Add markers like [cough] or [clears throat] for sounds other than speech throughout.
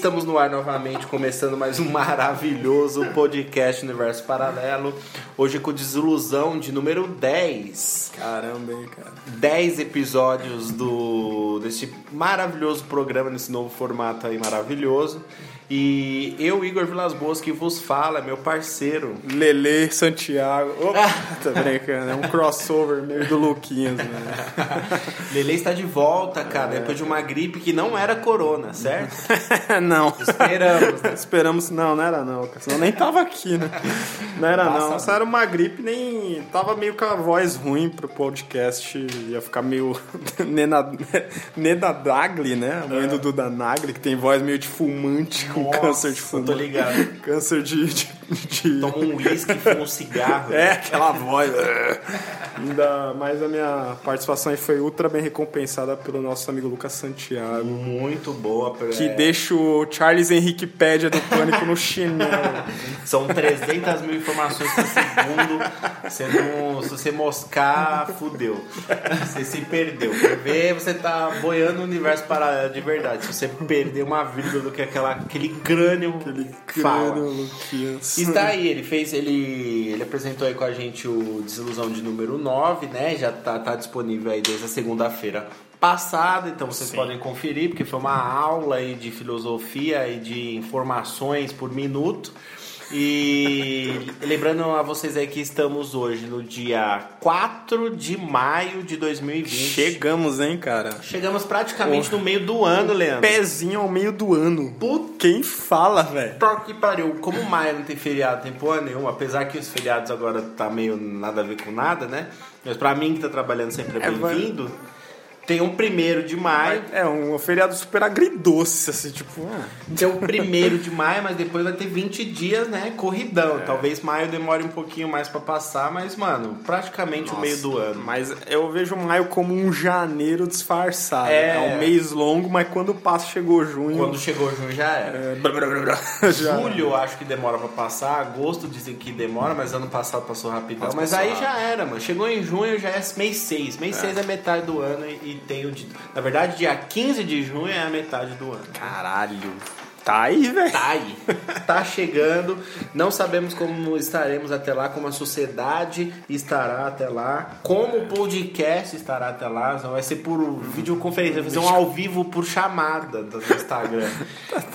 Estamos no ar novamente, começando mais um maravilhoso podcast Universo Paralelo. Hoje com desilusão de número 10. Caramba, hein, cara. 10 episódios do deste maravilhoso programa, nesse novo formato aí maravilhoso. E eu, Igor Vilas Boas, que vos fala, meu parceiro. Lele Santiago. Opa, [laughs] tá brincando. É um crossover meio do Luquinhas, né? [laughs] Lele está de volta, cara, depois de uma gripe que não era corona, certo? [laughs] não. Esperamos, né? Esperamos. Não, não era não, cara. Senão nem tava aqui, né? Não era Passa não. Só era uma gripe, nem. Tava meio com a voz ruim pro podcast. Ia ficar meio. Nena, Dagli, né? A mãe do Duda Nagli, que tem voz meio de fumante, com Nossa, câncer de fumante. tô ligado. [laughs] Câncer de. de, de- Toma um uísque, fuma um cigarro. É, aquela voz. [laughs] Ainda mais a minha participação aí foi ultra bem recompensada pelo nosso amigo Lucas Santiago. Muito boa. Que é, deixa o Charles Henrique Pédia do Pânico no chinelo. [laughs] São 300 mil informações por segundo. Você não, se você moscar, fudeu. Você se perdeu. Quer ver, você tá boiando o universo paralelo de verdade. Se você perder uma vírgula do que aquela, aquele crânio fala. Crânio, Luquinhas. Está aí, ele fez, ele, ele apresentou aí com a gente o Desilusão de número 9, né? Já tá, tá disponível aí desde a segunda-feira passada, então vocês podem conferir, porque foi uma aula aí de filosofia e de informações por minuto. E lembrando a vocês aí que estamos hoje no dia 4 de maio de 2020. Chegamos, hein, cara? Chegamos praticamente no meio do ano, Leandro. Pezinho ao meio do ano. Puta Quem fala, velho? Que pariu, como maio não tem feriado, tem porra nenhuma, apesar que os feriados agora tá meio nada a ver com nada, né? Mas pra mim que tá trabalhando sempre é É, bem-vindo, tem um primeiro de maio, É um feriado super agridoce, assim, tipo. ah, tem um primeiro de maio, mas depois vai ter 20 dias, né? Corridão. É. Talvez maio demore um pouquinho mais pra passar, mas, mano, praticamente o meio do ano. Mas eu vejo maio como um janeiro disfarçado. É. É, um mês longo, mas quando passa, chegou junho. Quando chegou junho já era. É, blá, blá, blá, blá, [laughs] já- Julho eu acho que demora pra passar, agosto dizem que demora, mas ano passado passou rapidão. Mas mas passou aí rápido. já era, mano. Chegou em junho já é mês 6. Mês 6 é metade do ano e, e tem o. de- Na verdade, dia 15 de junho é a metade do ano. Caralho. Tá aí, velho. Tá aí. Tá chegando. Não sabemos como estaremos até lá, como a sociedade estará até lá, como o podcast estará até lá. Não vai ser por videoconferência, vai fazer um ao vivo por chamada do Instagram.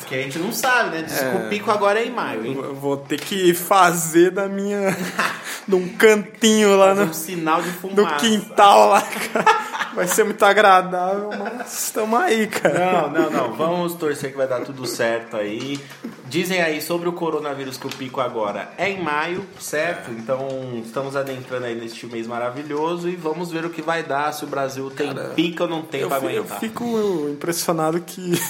Que a gente não sabe, né? Que o pico agora é em maio, hein? Eu vou ter que fazer da minha. [laughs] de um cantinho lá no, um sinal de fumaça. quintal lá, cara. Vai ser muito agradável, mas estamos aí, cara. Não, não, não. Vamos torcer que vai dar tudo certo aí. Dizem aí sobre o coronavírus que o pico agora é em maio, certo? Então estamos adentrando aí neste mês maravilhoso e vamos ver o que vai dar, se o Brasil tem pico ou não tem Eu, pra fi- eu aguentar. fico impressionado que. [laughs]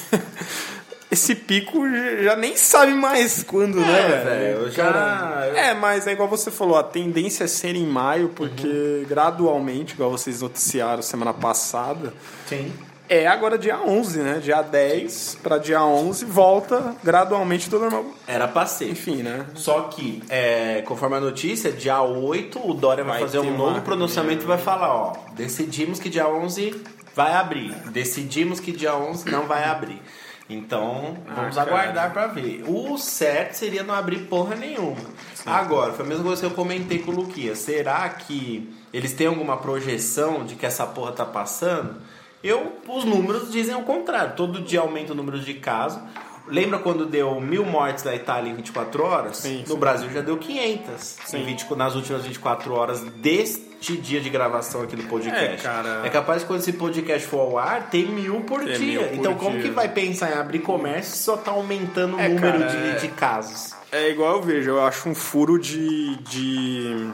Esse pico já nem sabe mais quando, né, velho, eu já- Cara, É, mas é igual você falou, a tendência é ser em maio, porque Uhum. gradualmente, igual vocês noticiaram semana passada, Sim. É agora dia 11, né? Dia 10 para dia 11 volta gradualmente do normal. Era pra ser. Enfim, né? Só que, é, conforme a notícia, dia 8 o Dória vai, Vai fazer um novo pronunciamento e vai falar, ó, decidimos que dia 11 vai abrir, decidimos que dia 11 não vai abrir. Então, vamos cara. aguardar pra ver. O certo seria não abrir porra nenhuma. Agora, foi a mesma coisa que eu comentei com o Luquinha. Será que eles têm alguma projeção de que essa porra tá passando? Eu, os números dizem o contrário. Todo dia aumenta o número de casos. Lembra quando deu mil mortes na Itália em 24 horas? Sim, no sim. Brasil já deu 500 em 20 nas últimas 24 horas deste dia de gravação aqui do podcast. É, cara. É capaz que quando esse podcast for ao ar, tem mil por Tem dia. mil por então, como dia. que vai pensar em abrir comércio se só tá aumentando o É, número cara, de, é. de casos? É igual eu vejo, eu acho um furo de. de...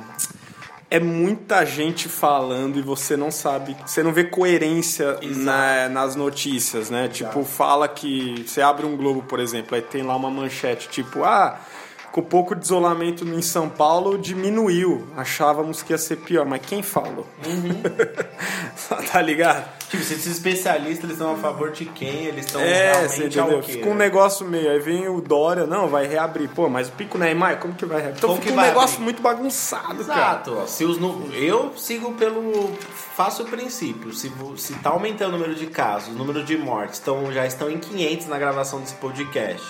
É muita gente falando e você não sabe, você não vê coerência na- nas notícias, né? Tipo, fala que você abre um Globo, por exemplo, aí tem lá uma manchete tipo, ah, com o pouco de isolamento em São Paulo, diminuiu. Achávamos que ia ser pior, mas quem falou? Uhum. [laughs] tá ligado? Tipo, se esses especialistas eles estão a favor de quem? Eles estão É, realmente ao quê? Fica um negócio meio. Aí vem o Dória, não, vai reabrir. Pô, mas o pico Neymar, como que vai reabrir? Então Como fica que um negócio abrir? muito bagunçado, cara. Exato. Se os nu- Eu sigo pelo. Faço o princípio. Se, se tá aumentando o número de casos, o número de mortes estão, já estão em 500 na gravação desse podcast,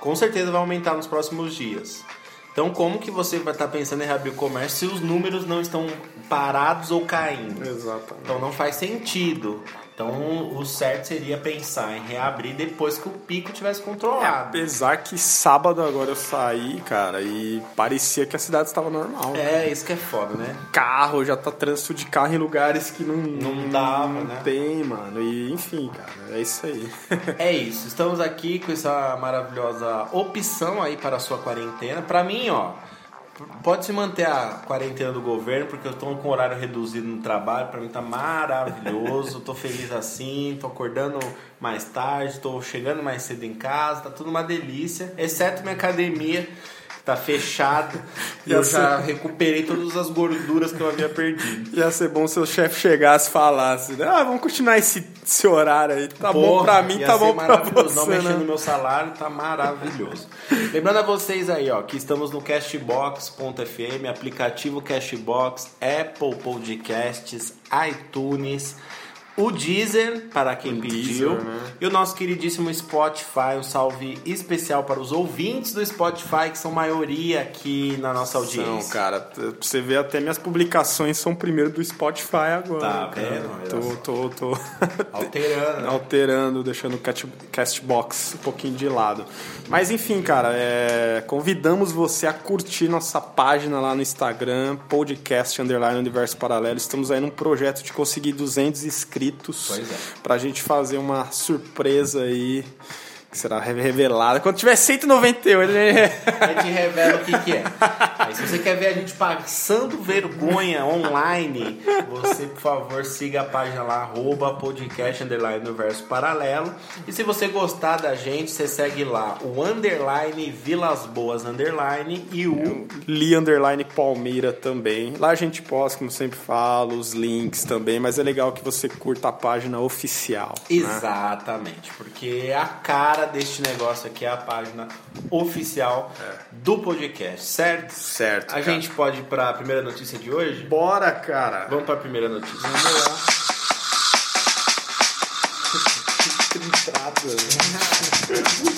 com certeza vai aumentar nos próximos dias. Então, como que você vai estar pensando em reabrir o comércio se os números não estão parados ou caindo? Exatamente. Então não faz sentido. Então o certo seria pensar em reabrir depois que o pico tivesse controlado. Apesar que sábado agora eu saí, cara, e parecia que a cidade estava normal. É, isso que é foda, né? Carro, já tá trânsito de carro em lugares que não, Não dava, não né? tem, mano. E enfim, cara, é isso aí. [laughs] É isso, estamos aqui com essa maravilhosa opção aí para a sua quarentena. Pra mim, ó, pode se manter a quarentena do governo, porque eu tô com horário reduzido no trabalho, pra mim tá maravilhoso, tô feliz assim, tô acordando mais tarde, tô chegando mais cedo em casa, tá tudo uma delícia, exceto minha academia, tá fechada, [laughs] e eu ser- já recuperei todas as gorduras que eu havia perdido. Ia ser bom se o chefe chegasse e falasse, né? ah, vamos continuar esse, esse horário aí. Tá bom Porra, pra mim, tá bom pra maravilhoso. Não você, mexendo no né? meu salário, tá maravilhoso. Lembrando a vocês aí, ó, que estamos no Cashbox.fm, aplicativo Cashbox, Apple Podcasts, iTunes, o Deezer, para quem O pediu, Deezer, né? e o nosso queridíssimo Spotify, um salve especial para os ouvintes do Spotify, que são maioria aqui na nossa audiência. Não, cara, pra você ver, até minhas publicações são primeiro do Spotify agora. Tá vendo? Tô, tô, tô [laughs] Alterando, né? alterando, deixando o Castbox um pouquinho de lado. Mas enfim, cara, é, convidamos você a curtir nossa página lá no Instagram, podcast underline universo paralelo. Estamos aí num projeto de conseguir 200 inscritos Pois é. pra gente fazer uma surpresa aí que será revelada. Quando tiver 198, né? A gente revela o que, que é. Aí, se você quer ver a gente passando vergonha online, você, por favor, siga a página lá, arroba podcast underline universo paralelo. E se você gostar da gente, você segue lá o underline Vilas Boas underline e o Li Underline Palmeira também. Lá a gente posta, como sempre falo, os links também, mas é legal que você curta a página oficial. né? Exatamente, porque é a cara deste negócio aqui é a página oficial do podcast, certo? Certo. A cara. gente pode ir para a primeira notícia de hoje? Bora, cara. Vamos para a primeira notícia. Vamos lá. [laughs] E [laughs]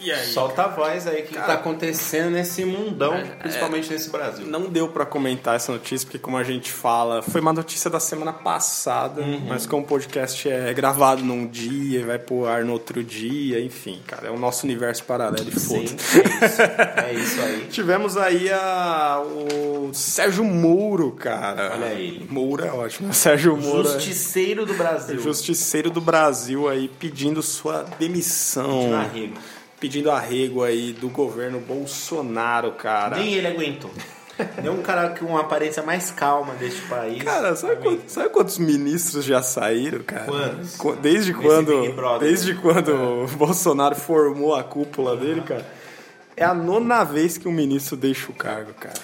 aí? Solta a voz aí, o que, que Cara, tá acontecendo nesse mundão, principalmente nesse Brasil. Não deu pra comentar essa notícia, porque como a gente fala, foi uma notícia da semana passada, Uhum. mas como o podcast é gravado num dia, vai pro ar no outro dia, enfim, cara, é o nosso universo paralelo e Sim, foda. é isso. É isso aí. [laughs] Tivemos aí a, o Sérgio Mouro, cara. Olha ele. Mouro é ótimo. Sérgio Mouro. é Justiceiro do Brasil. Justiceiro do Brasil aí pedindo sua demissão. De. Pedindo arrego aí do governo Bolsonaro, cara. Nem ele aguentou. Nem um cara com uma aparência mais calma deste país. Cara, sabe, quantos, sabe quantos ministros já saíram, cara? Quantos? Qu- Desde quando, Brother. desde quando o Bolsonaro formou a cúpula dele, cara? É a nona vez que um ministro deixa o cargo, cara.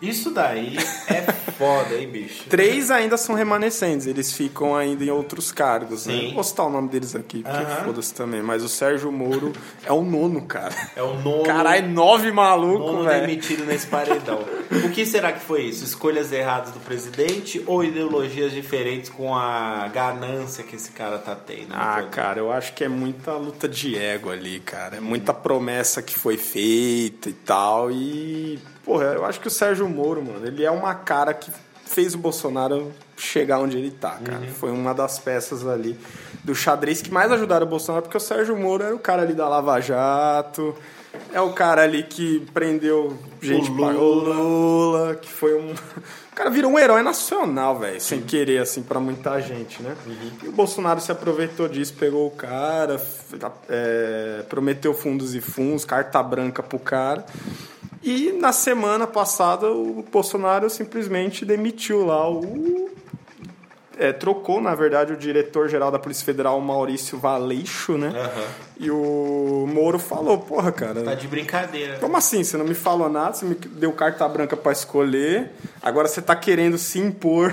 Isso daí é foda, hein, bicho? [laughs] Três ainda são remanescentes, eles ficam ainda em outros cargos, né? Sim. Vou citar o nome deles aqui, porque Aham. foda-se também. Mas o Sérgio Moro é o nono, cara. É o nono, Caralho, nove malucos, nono velho. demitido nesse paredão. [laughs] O que será que foi isso? Escolhas erradas do presidente ou ideologias diferentes com a ganância que esse cara tá tendo? no Ah, cara, eu acho que é muita luta de ego ali, cara. É muita promessa que foi feita e tal. E, porra, eu acho que o Sérgio Moro, mano, ele é uma cara que fez o Bolsonaro chegar onde ele tá, cara. Foi uma das peças ali do xadrez que mais ajudaram o Bolsonaro, porque o Sérgio Moro era o cara ali da Lava Jato. É o cara ali que prendeu gente O pra- Lula. o Lula, que foi um. O cara virou um herói nacional, velho, sem querer, assim, pra muita gente, né? E o Bolsonaro se aproveitou disso, pegou o cara, f- é, prometeu fundos e fundos, carta branca pro cara. E na semana passada o Bolsonaro simplesmente demitiu lá o. é, trocou, na verdade, o diretor-geral da Polícia Federal, Maurício Valeixo, né? Aham. E o Moro falou, porra, cara. Tá de brincadeira. Como assim? Você não me falou nada, você me deu carta branca pra escolher, agora você tá querendo se impor.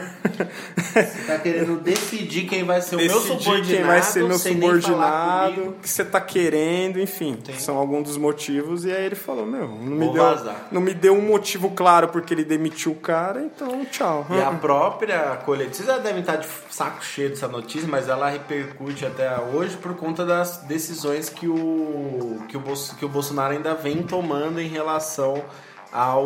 Tá querendo decidir quem vai ser o meu decidir subordinado. quem vai ser meu subordinado, o que você tá querendo, enfim. Sim. São alguns dos motivos. E aí ele falou, meu, não me, Vou deu, vazar. não me deu um motivo claro porque ele demitiu o cara, então tchau. E a própria coletiva, vocês já devem estar de saco cheio dessa notícia, mas ela repercute até hoje por conta das decisões que o, que o, que o Bolsonaro ainda vem tomando em relação ao,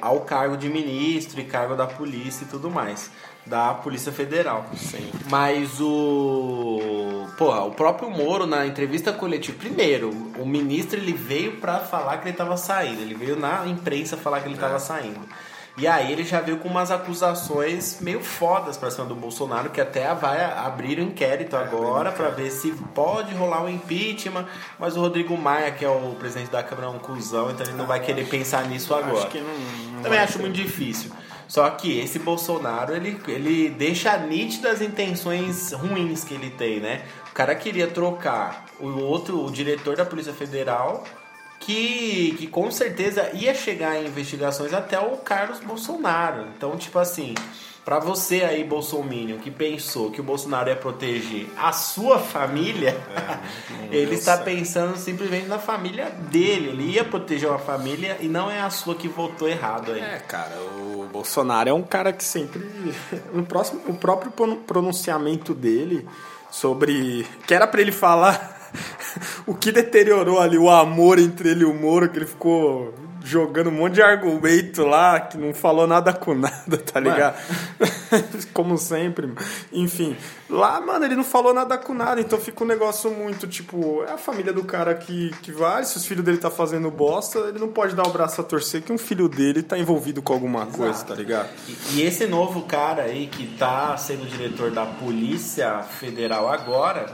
ao cargo de ministro e cargo da polícia e tudo mais. Da Polícia Federal. Sim. Mas o. Porra, o próprio Moro, na entrevista coletiva. Primeiro, o ministro ele veio pra falar que ele tava saindo. Ele veio na imprensa falar que ele tava saindo. E aí ele já veio com umas acusações meio fodas pra cima do Bolsonaro, que até vai abrir o inquérito agora pra ver se pode rolar um impeachment. Mas o Rodrigo Maia, que é o presidente da Câmara, é um cuzão, então ele não vai querer pensar nisso agora. Acho que não. não Também acho ter. muito difícil. Só que esse Bolsonaro, ele, ele deixa nítidas as intenções ruins que ele tem, né? O cara queria trocar o outro, o diretor da Polícia Federal, que, que com certeza ia chegar em investigações até o Carlos Bolsonaro. Então, tipo assim, pra você aí, Bolsominion, que pensou que o Bolsonaro ia proteger a sua família, [laughs] ele deu está pensando simplesmente na família dele. Ele ia proteger uma família e não é a sua que votou errado aí. É, cara, o Bolsonaro é um cara que sempre. [laughs] No próximo, o próprio pron- pronunciamento dele sobre. Que era pra ele falar [laughs] o que deteriorou ali o amor entre ele e o Moro, que ele ficou jogando um monte de argumento lá, que não falou nada com nada, tá ligado? [laughs] Como sempre. mano. Enfim, lá, mano, ele não falou nada com nada, então fica um negócio muito tipo, é a família do cara que, que vai, se os filhos dele tá fazendo bosta, ele não pode dar o braço a torcer que um filho dele tá envolvido com alguma coisa, tá ligado? E, e esse novo cara aí que tá sendo diretor da Polícia Federal agora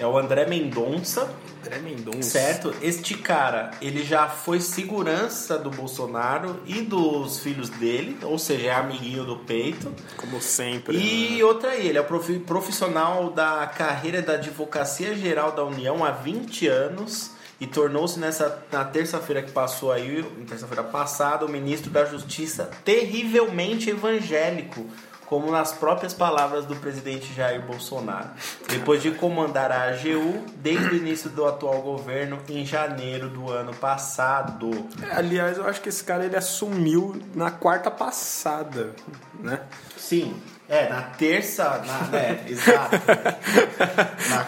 é o André Mendonça, André Mendonça. certo? Este cara, ele já foi segurança do Bolsonaro e dos filhos dele, ou seja, é amiguinho do peito. Como sempre. E né? outra aí, ele é profi- profissional da carreira da Advocacia Geral da União há 20 anos e tornou-se nessa na terça-feira que passou aí, terça-feira passada, o ministro da Justiça terrivelmente evangélico, como nas próprias palavras do presidente Jair Bolsonaro. Depois de comandar a AGU desde o início do atual governo em janeiro do ano passado. É, aliás, eu acho que esse cara ele assumiu na quarta passada, né? Sim, é, na terça, na, é, [laughs] exato.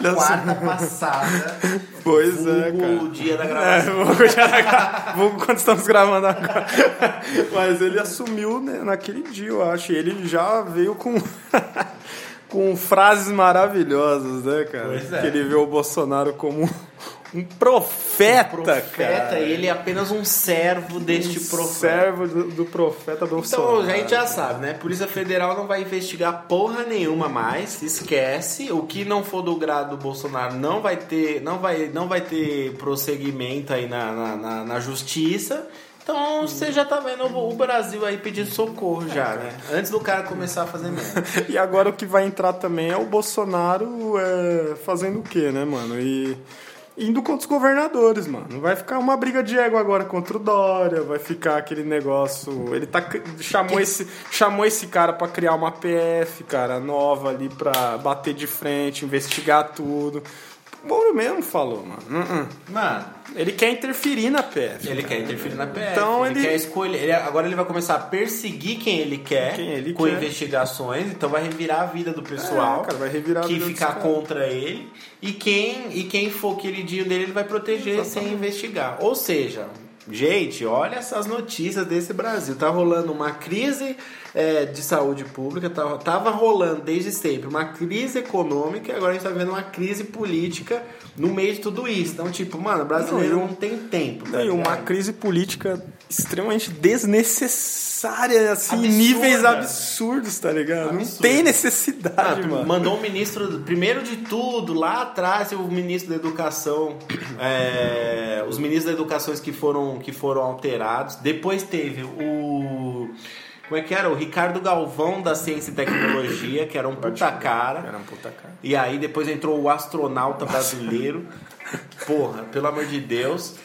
Na quarta passada, Pois é, cara. o dia da É, gravação. [laughs] vou já gra- vou quando estamos gravando agora. [laughs] Mas ele assumiu né, naquele dia, eu acho. E ele já veio com, com frases maravilhosas, né, cara? Pois é. Que ele vê o Bolsonaro como um profeta, Profeta, cara. e ele é apenas um servo deste Um profeta. servo do, do profeta Bolsonaro. Então, a gente já sabe, né? Polícia Federal não vai investigar porra nenhuma mais, esquece. O que não for do grado do Bolsonaro não vai ter, não vai, não vai ter prosseguimento aí na, na, na- na justiça. Então você já tá vendo o Brasil aí pedindo socorro já, né? Antes do cara começar a fazer merda. [laughs] E agora o que vai entrar também é o Bolsonaro é, fazendo o quê, né, mano? E indo contra os governadores, mano. Vai ficar uma briga de ego agora contra o Dória, vai ficar aquele negócio. Ele tá chamou esse chamou esse cara pra criar uma PF, cara, nova ali pra bater de frente, investigar tudo. O Moro mesmo falou, mano. Uh-uh. Mano, Ele quer interferir na PF. ele quer interferir na PF. Então ele, ele- quer escolher. ele- agora ele vai começar a perseguir quem ele quer Quem ele com quer. investigações. Então vai revirar a vida do pessoal. É, cara, vai revirar a que vida ficar contra ele. E quem, e quem for queridinho dele, ele vai proteger sem investigar. Ou seja, Gente, olha essas notícias desse Brasil. Tá rolando uma crise é, de saúde pública, tava, tava rolando desde sempre uma crise econômica e agora a gente tá vendo uma crise política no meio de tudo isso. Então, tipo, mano, brasileiro não, não tem tempo. Tá e uma crise política extremamente desnecessária, assim, Absurda. níveis absurdos, tá ligado? Absurdo. Não tem necessidade, ah, mano. Mandou um ministro, primeiro de tudo, lá atrás, o ministro da Educação, é, os ministros da Educação que foram, que foram alterados. Depois teve o como é que era? O Ricardo Galvão da Ciência e Tecnologia, que era um puta cara. Era um puta cara. E aí depois entrou o astronauta brasileiro. [laughs] Porra, pelo amor de Deus.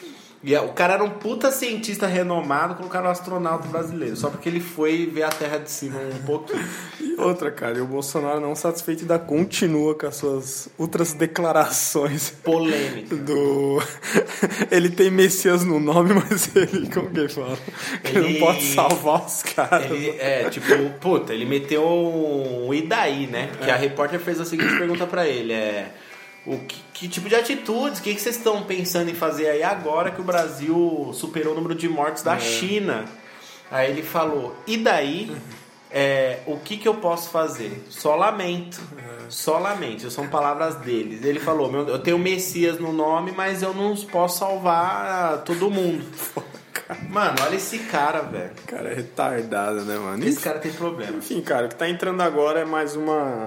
E o cara era um puta cientista renomado, colocaram um astronauta brasileiro, só porque ele foi ver a Terra de cima um pouquinho. [laughs] E outra, cara, e o Bolsonaro não satisfeito ainda continua com as suas outras declarações. Polêmicas. Do. [laughs] Ele tem Messias no nome, mas ele, como que ele fala? Ele, ele não pode salvar os caras. Ele, é, tipo, puta, ele meteu um. E daí, né? Que é. a repórter fez a seguinte pergunta para ele: é o que, que, tipo de atitudes, o que, que vocês estão pensando em fazer aí agora que o Brasil superou o número de mortes da é. China? Aí ele falou, e daí? É, o que, que eu posso fazer? Só lamento. É. Só lamento. São palavras deles. Ele falou: Eu tenho Messias no nome, mas eu não posso salvar todo mundo. [laughs] Mano, olha esse cara, velho. Cara, é retardado, né, mano? Esse cara tem problema. Enfim, cara, o que tá entrando agora é mais uma.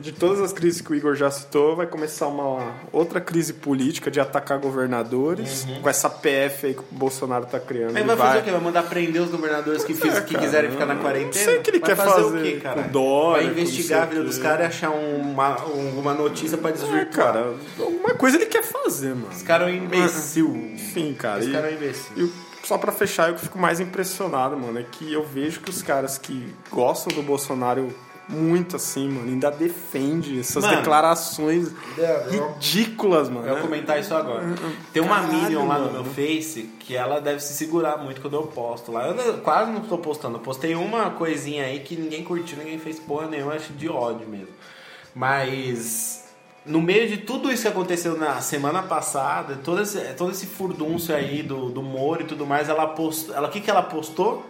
De todas as crises que o Igor já citou, vai começar uma outra crise política de atacar governadores. Uhum. Com essa PF aí que o Bolsonaro tá criando. Mas vai, vai fazer o quê? Vai mandar prender os governadores que, é, fiz, que quiserem ficar na quarentena? Não sei o que ele vai quer fazer. fazer o quê, cara? Dólar, vai investigar a vida dos caras e achar uma, uma notícia pra desvirtuar. É, cara, alguma coisa ele quer fazer, mano. Esse cara é um imbecil. Enfim, cara. Esse e, cara é um imbecil. Só para fechar, eu fico mais impressionado, mano, é que eu vejo que os caras que gostam do Bolsonaro muito assim, mano, ainda defende essas mano, declarações é, ridículas, mano. Eu vou comentar isso agora. Hum. Tem uma Caralho, Minion lá mano. no meu Face que ela deve se segurar muito quando eu posto lá. Eu quase não estou postando. Eu postei uma coisinha aí que ninguém curtiu, ninguém fez porra nenhuma, acho de ódio mesmo. Mas no meio de tudo isso que aconteceu na semana passada, todo esse, todo esse furdúncio aí do, do Moro e tudo mais, ela postou. Ela, o que, que ela postou?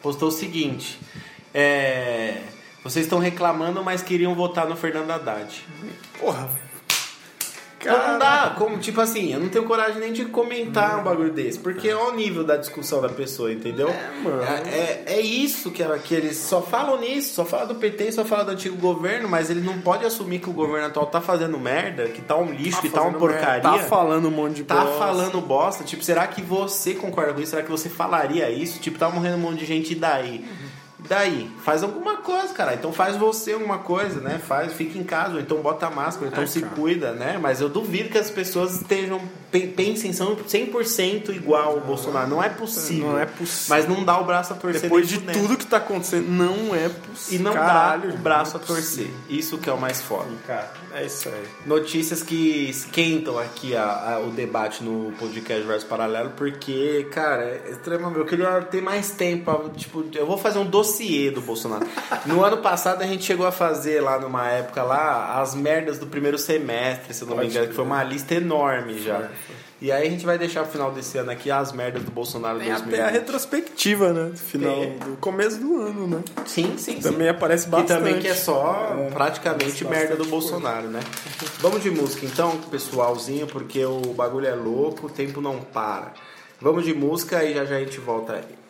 Postou o seguinte. É, vocês estão reclamando, mas queriam votar no Fernando Haddad. Porra, Cara... Não dá, como, tipo assim, eu não tenho coragem nem de comentar um bagulho desse, porque é o nível da discussão da pessoa, entendeu? É, mano. É, é, é isso que, que eles só falam nisso, só falam do PT, só falam do antigo governo, mas ele não pode assumir que o governo atual tá fazendo merda, que tá um lixo, tá que tá uma porcaria. Merda, tá falando um monte de tá bosta. Tá falando bosta. Tipo, será que você concorda com isso? Será que você falaria isso? Tipo, tá morrendo um monte de gente e daí? Uhum. Daí, faz alguma coisa, cara. Então faz você alguma coisa, né? Faz, fica em casa, ou então bota máscara, ou então é, se cara. cuida, né? Mas eu duvido que as pessoas estejam pensem são 100% igual ao Bolsonaro. Não é possível. Não é possível. Mas não dá o braço a torcer. Depois de tudo que tá acontecendo, não é possível. E não Caralho, dá o braço a torcer. Isso que é o mais foda. Cara, é isso aí. Notícias que esquentam aqui a, a, o debate no podcast Verso Paralelo, porque, cara, é extremamente. Eu queria ter mais tempo. Tipo, eu vou fazer um dossiê do Bolsonaro. no ano passado a gente chegou a fazer lá numa época lá as merdas do primeiro semestre, se eu não me engano, que foi uma lista enorme já. E aí a gente vai deixar pro final desse ano aqui as merdas do Bolsonaro Tem 2020. até a retrospectiva, né? Do final, Tem. do começo do ano, né? Sim, sim, Também sim. aparece bastante. E também que é só é, praticamente merda do Bolsonaro, né? Vamos de música então, pessoalzinho, porque o bagulho é louco, o tempo não para. Vamos de música e já já a gente volta aí.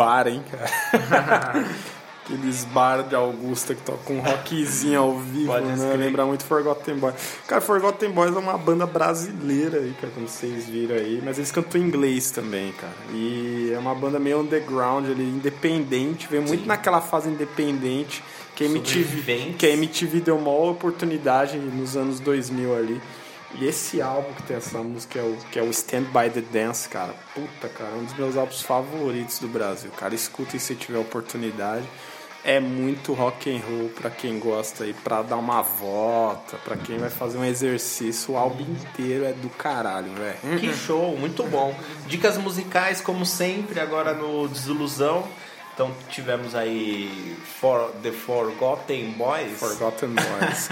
Bar, hein, cara? [laughs] Aqueles bar de Augusta que tocam um rockzinho ao vivo, né? Lembra muito Forgotten Boys. Cara, Forgotten Boys é uma banda brasileira aí, cara, como vocês viram aí. Mas eles cantam em inglês também, cara. E é uma banda meio underground ali, independente. Veio muito naquela fase independente que a MTV, que a MTV deu uma oportunidade nos anos 2000 ali. E esse álbum que tem essa música é o, que é o Stand By The Dance, cara. Puta, cara, é um dos meus álbuns favoritos do Brasil. Cara, escutem se tiver oportunidade. É muito rock and roll pra quem gosta aí, pra dar uma volta, pra quem vai fazer um exercício. O álbum inteiro é do caralho, velho. Que show, muito bom. Dicas musicais, como sempre, agora no Desilusão. Então tivemos aí For, The Forgotten Boys, Forgotten Boys.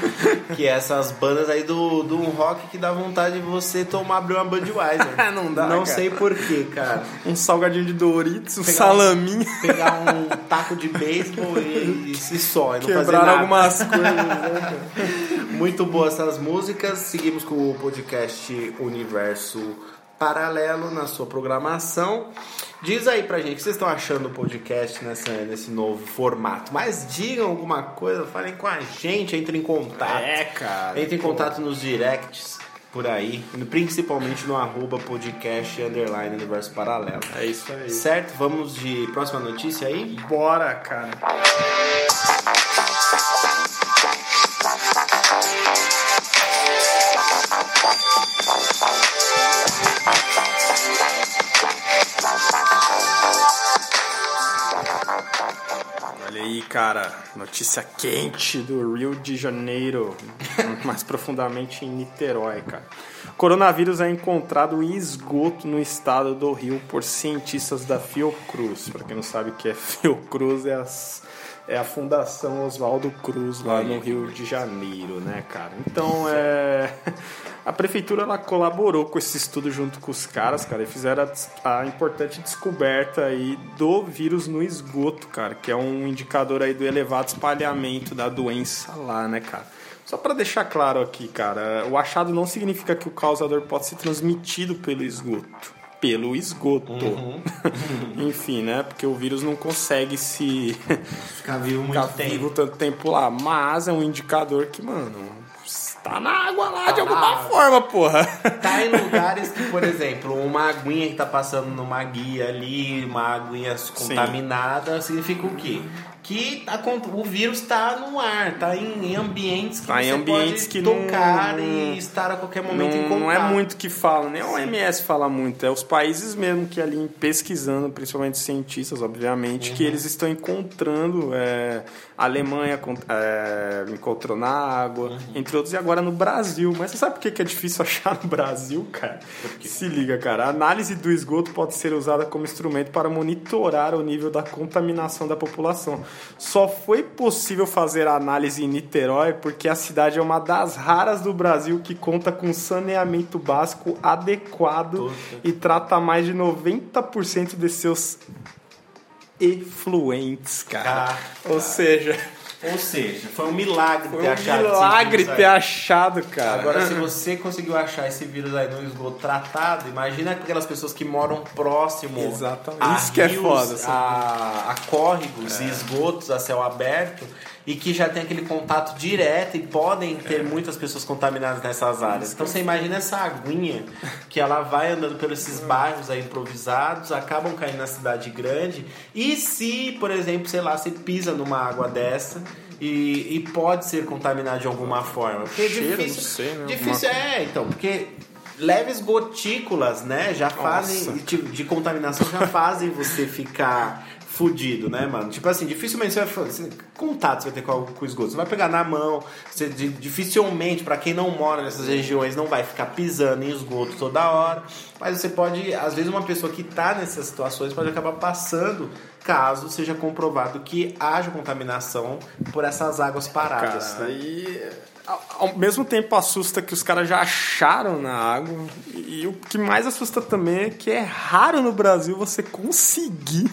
[laughs] que é essas bandas aí do, do rock que dá vontade de você tomar abrir uma Budweiser. [laughs] Não dá, Não cara. sei porquê, cara. um salgadinho de Doritos, um Pegar- salaminho. Pegar um [laughs] taco de beisebol e, e se só, e não fazer Quebraram algumas coisas, né? Muito boas essas músicas. Seguimos com o podcast Universo Paralelo na sua programação. Diz aí pra gente o que vocês estão achando do podcast nessa, nesse novo formato. Mas digam alguma coisa, falem com a gente, entrem em contato. É, cara. Entre em contato nos directs por aí, principalmente no arroba podcast underline universo paralelo. É isso aí. Certo? Vamos de próxima notícia aí? Bora, cara. Cara, notícia quente do Rio de Janeiro, [laughs] mais profundamente em Niterói, cara. Coronavírus é encontrado em esgoto no estado do Rio por cientistas da Fiocruz. Para quem não sabe o que é [laughs] Fiocruz, é, as- é a Fundação Oswaldo Cruz lá no Rio de Janeiro, né, cara? Então, é... a prefeitura ela colaborou com esse estudo junto com os caras, cara, e fizeram a, a importante descoberta aí do vírus no esgoto, cara, que é um indicador aí do elevado espalhamento da doença lá, né, cara? Só para deixar claro aqui, cara, o achado não significa que o causador pode ser transmitido pelo esgoto. Pelo esgoto. [laughs] Enfim, né? Porque o vírus não consegue se Ficar vivo [laughs] muito ficar vivo tanto tempo lá. Mas é um indicador que, mano, tá na água lá de Tá na alguma água. forma, porra. Tá em lugares que, por exemplo, uma aguinha que tá passando numa guia ali, uma aguinha contaminada, significa o quê? Que a con- o vírus tá no ar, tá em, em ambientes que Tá em você ambientes pode que não- tocar e estar a qualquer momento em Não, contato. não é muito que fala, nem a OMS fala muito, é os países mesmo que ali pesquisando, principalmente cientistas, obviamente, Uhum. que eles estão encontrando. é, a Alemanha é, encontrou na água, Uhum. entre outros, e agora no Brasil. Mas você sabe por que que é difícil [laughs] achar no Brasil, cara? Se liga, cara. A análise do esgoto pode ser usada como instrumento para monitorar o nível da contaminação da população. Só foi possível fazer a análise em Niterói porque a cidade é uma das raras do Brasil que conta com saneamento básico adequado e trata mais de 90% de seus efluentes, cara. Ah, Ou seja, Ou seja, foi um milagre foi ter um achado milagre ter achado, cara. Agora, se você conseguiu achar esse vírus aí no esgoto tratado, imagina aquelas pessoas que moram próximo Exatamente. a Isso que é rios, foda, assim. a, a córregos e esgotos a céu aberto e que já tem aquele contato direto e podem ter muitas pessoas contaminadas nessas áreas. Então você imagina essa aguinha que ela vai andando pelos esses bairros aí improvisados, acabam caindo na cidade grande e se, por exemplo, sei lá, você pisa numa água dessa e, e pode ser contaminado de alguma forma. Porque é Cheiro, difícil. sei, né? Difícil é, então, porque leves gotículas, né, já fazem de, de contaminação já fazem você ficar fudido, né, mano? Tipo assim, dificilmente você vai fazer contato você vai ter com, com o esgoto. Você vai pegar na mão, você di- dificilmente, pra quem não mora nessas regiões, não vai ficar pisando em esgoto toda hora. Mas você pode, às vezes, uma pessoa que tá nessas situações pode acabar passando caso seja comprovado que haja contaminação por essas águas paradas. Cara, né? e ao, mesmo tempo assusta que os caras já acharam na água. E o que mais assusta também é que é raro no Brasil você conseguir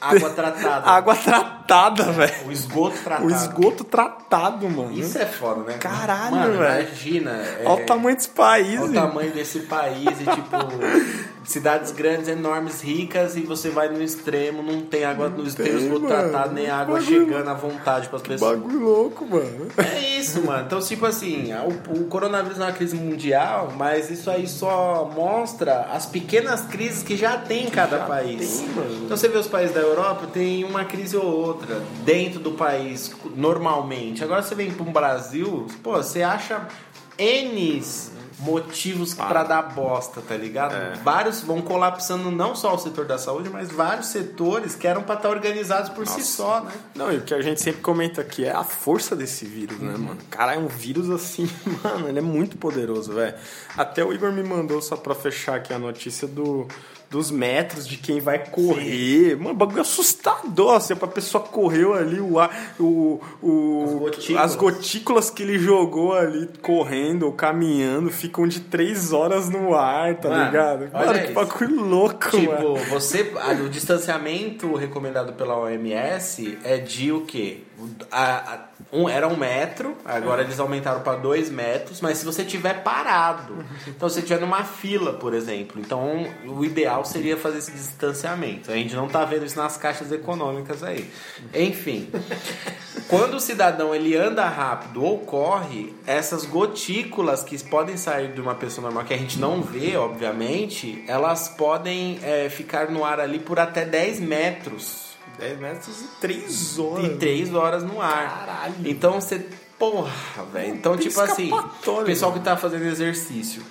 Água tratada. água tratada, velho. O esgoto tratado. O esgoto tratado, mano. Isso é foda, né? Caralho, velho. Imagina. é, Olha o tamanho desse país. olha o tamanho desse país e, tipo, [laughs] cidades grandes, enormes, ricas, e você vai no extremo, não tem água no extremo tem, esgoto mano. tratado, nem água Bagulho- chegando à vontade para as pessoas. Bagulho louco, mano. É isso, mano. Então, tipo assim, o, o coronavírus não é uma crise mundial, mas isso aí só mostra as pequenas crises que já tem em cada país. tem, mano. Então, você vê os países da Europa, tem uma crise ou outra dentro do país, normalmente. Agora, você vem para um Brasil, pô, você acha N motivos pra dar bosta, tá ligado? É. Vários vão colapsando não só o setor da saúde, mas vários setores que eram pra estar organizados por si Nossa. só, né? Não, e o que a gente sempre comenta aqui é a força desse vírus, né, mano? Cara, é um vírus assim, [laughs] mano, ele é muito poderoso, velho. Até o Igor me mandou, só pra fechar aqui a notícia do, dos metros de quem vai correr. Mano, bagulho assustador, assim, pra pessoa correu ali, o ar, o, o, As gotículas. as gotículas que ele jogou ali, correndo ou caminhando, ficam de três horas no ar, tá Mano, ligado? Mano, que isso. bagulho louco, Tipo, mano. você. a- O distanciamento recomendado pela OMS é de o quê? A- a- um, era um metro, agora eles aumentaram para dois metros, mas se você tiver parado, [laughs] então se você estiver numa fila, por exemplo, então o ideal seria fazer esse distanciamento. A gente não tá vendo isso nas caixas econômicas aí. Enfim. Quando o cidadão ele anda rápido ou corre, essas gotículas que podem sair de uma pessoa normal, que a gente não vê, obviamente, elas podem é, ficar no ar ali por até 10 metros 10 metros e 3 horas. e 3 horas no ar. Caralho. Então você. Porra, velho. Então, tem tipo assim, o pessoal que tá fazendo exercício.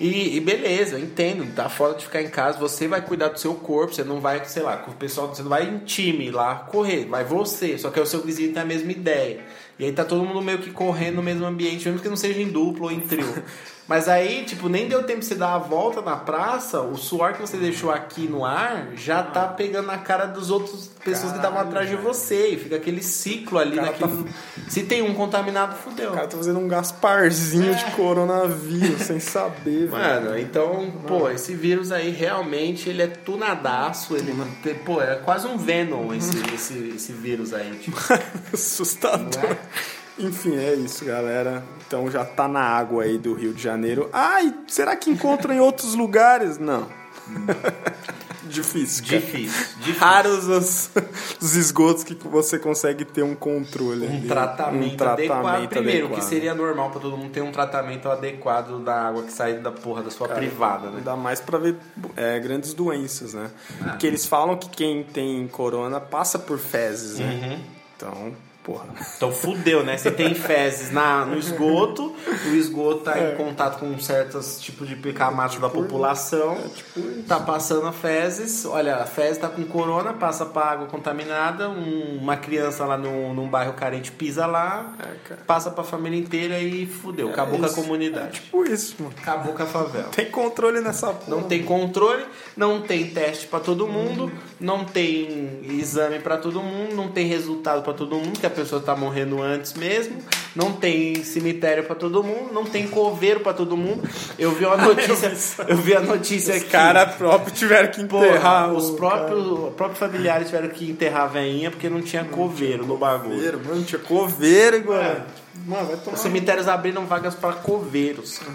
E, e beleza, eu entendo, tá fora de ficar em casa, você vai cuidar do seu corpo, você não vai, sei lá, com o pessoal, você não vai em time lá correr, vai você, só que é o seu vizinho tem a mesma ideia. E aí tá todo mundo meio que correndo no mesmo ambiente, mesmo que não seja em duplo ou em trio. [laughs] Mas aí, tipo, nem deu tempo de você dar a volta na praça, o suor que você deixou aqui no ar já tá pegando na cara dos outros pessoas que estavam atrás de você. E fica aquele ciclo ali cara naquilo. Se tem um contaminado, fudeu. O cara tá fazendo um Gasparzinho de coronavírus [laughs] sem saber, velho. Mano, então, pô, esse vírus aí realmente ele é tunadaço, ele, pô, é quase um Venom esse, esse, esse vírus aí, tipo. [laughs] Assustador. Enfim, é isso, galera. Então já tá na água aí do Rio de Janeiro. Ai, será que encontra em outros lugares? Não. [laughs] Difícil, cara. Difícil, difícil. Raros os, os esgotos que você consegue ter um controle. Um ali. tratamento, Um tratamento adequado. Primeiro, adequado. que seria normal pra todo mundo ter um tratamento adequado da água que sai da porra da sua privada, né? Ainda mais pra ver é, grandes doenças, né? Ah. Porque eles falam que quem tem corona passa por fezes, né? Uhum. Então, porra. Então fudeu, né? Você tem fezes na, no esgoto, o esgoto tá É. em contato com certos tipos de camadas Tipo da população, tá passando fezes, olha, a fezes tá com corona, passa pra água contaminada, um- uma criança lá no, num bairro carente pisa lá, É, passa pra família inteira e fudeu, acabou com a comunidade. Tipo isso, mano. Acabou com a favela. Tem controle nessa porra. Não tem controle, não tem teste pra todo mundo, não tem exame pra todo mundo, não tem resultado pra todo mundo, que a pessoa tá morrendo antes mesmo, não tem cemitério pra todo mundo, não tem coveiro pra todo mundo. Eu vi uma [laughs] notícia, eu vi a notícia Os aqui. caras próprios tiveram que enterrar os próprios, os próprios familiares tiveram que enterrar a veinha porque não tinha coveiro no bagulho. Coveiro, mano, tinha coveiro, igual. É. Mano, vai tomar. Os cemitérios abriram vagas para coveiros. [laughs]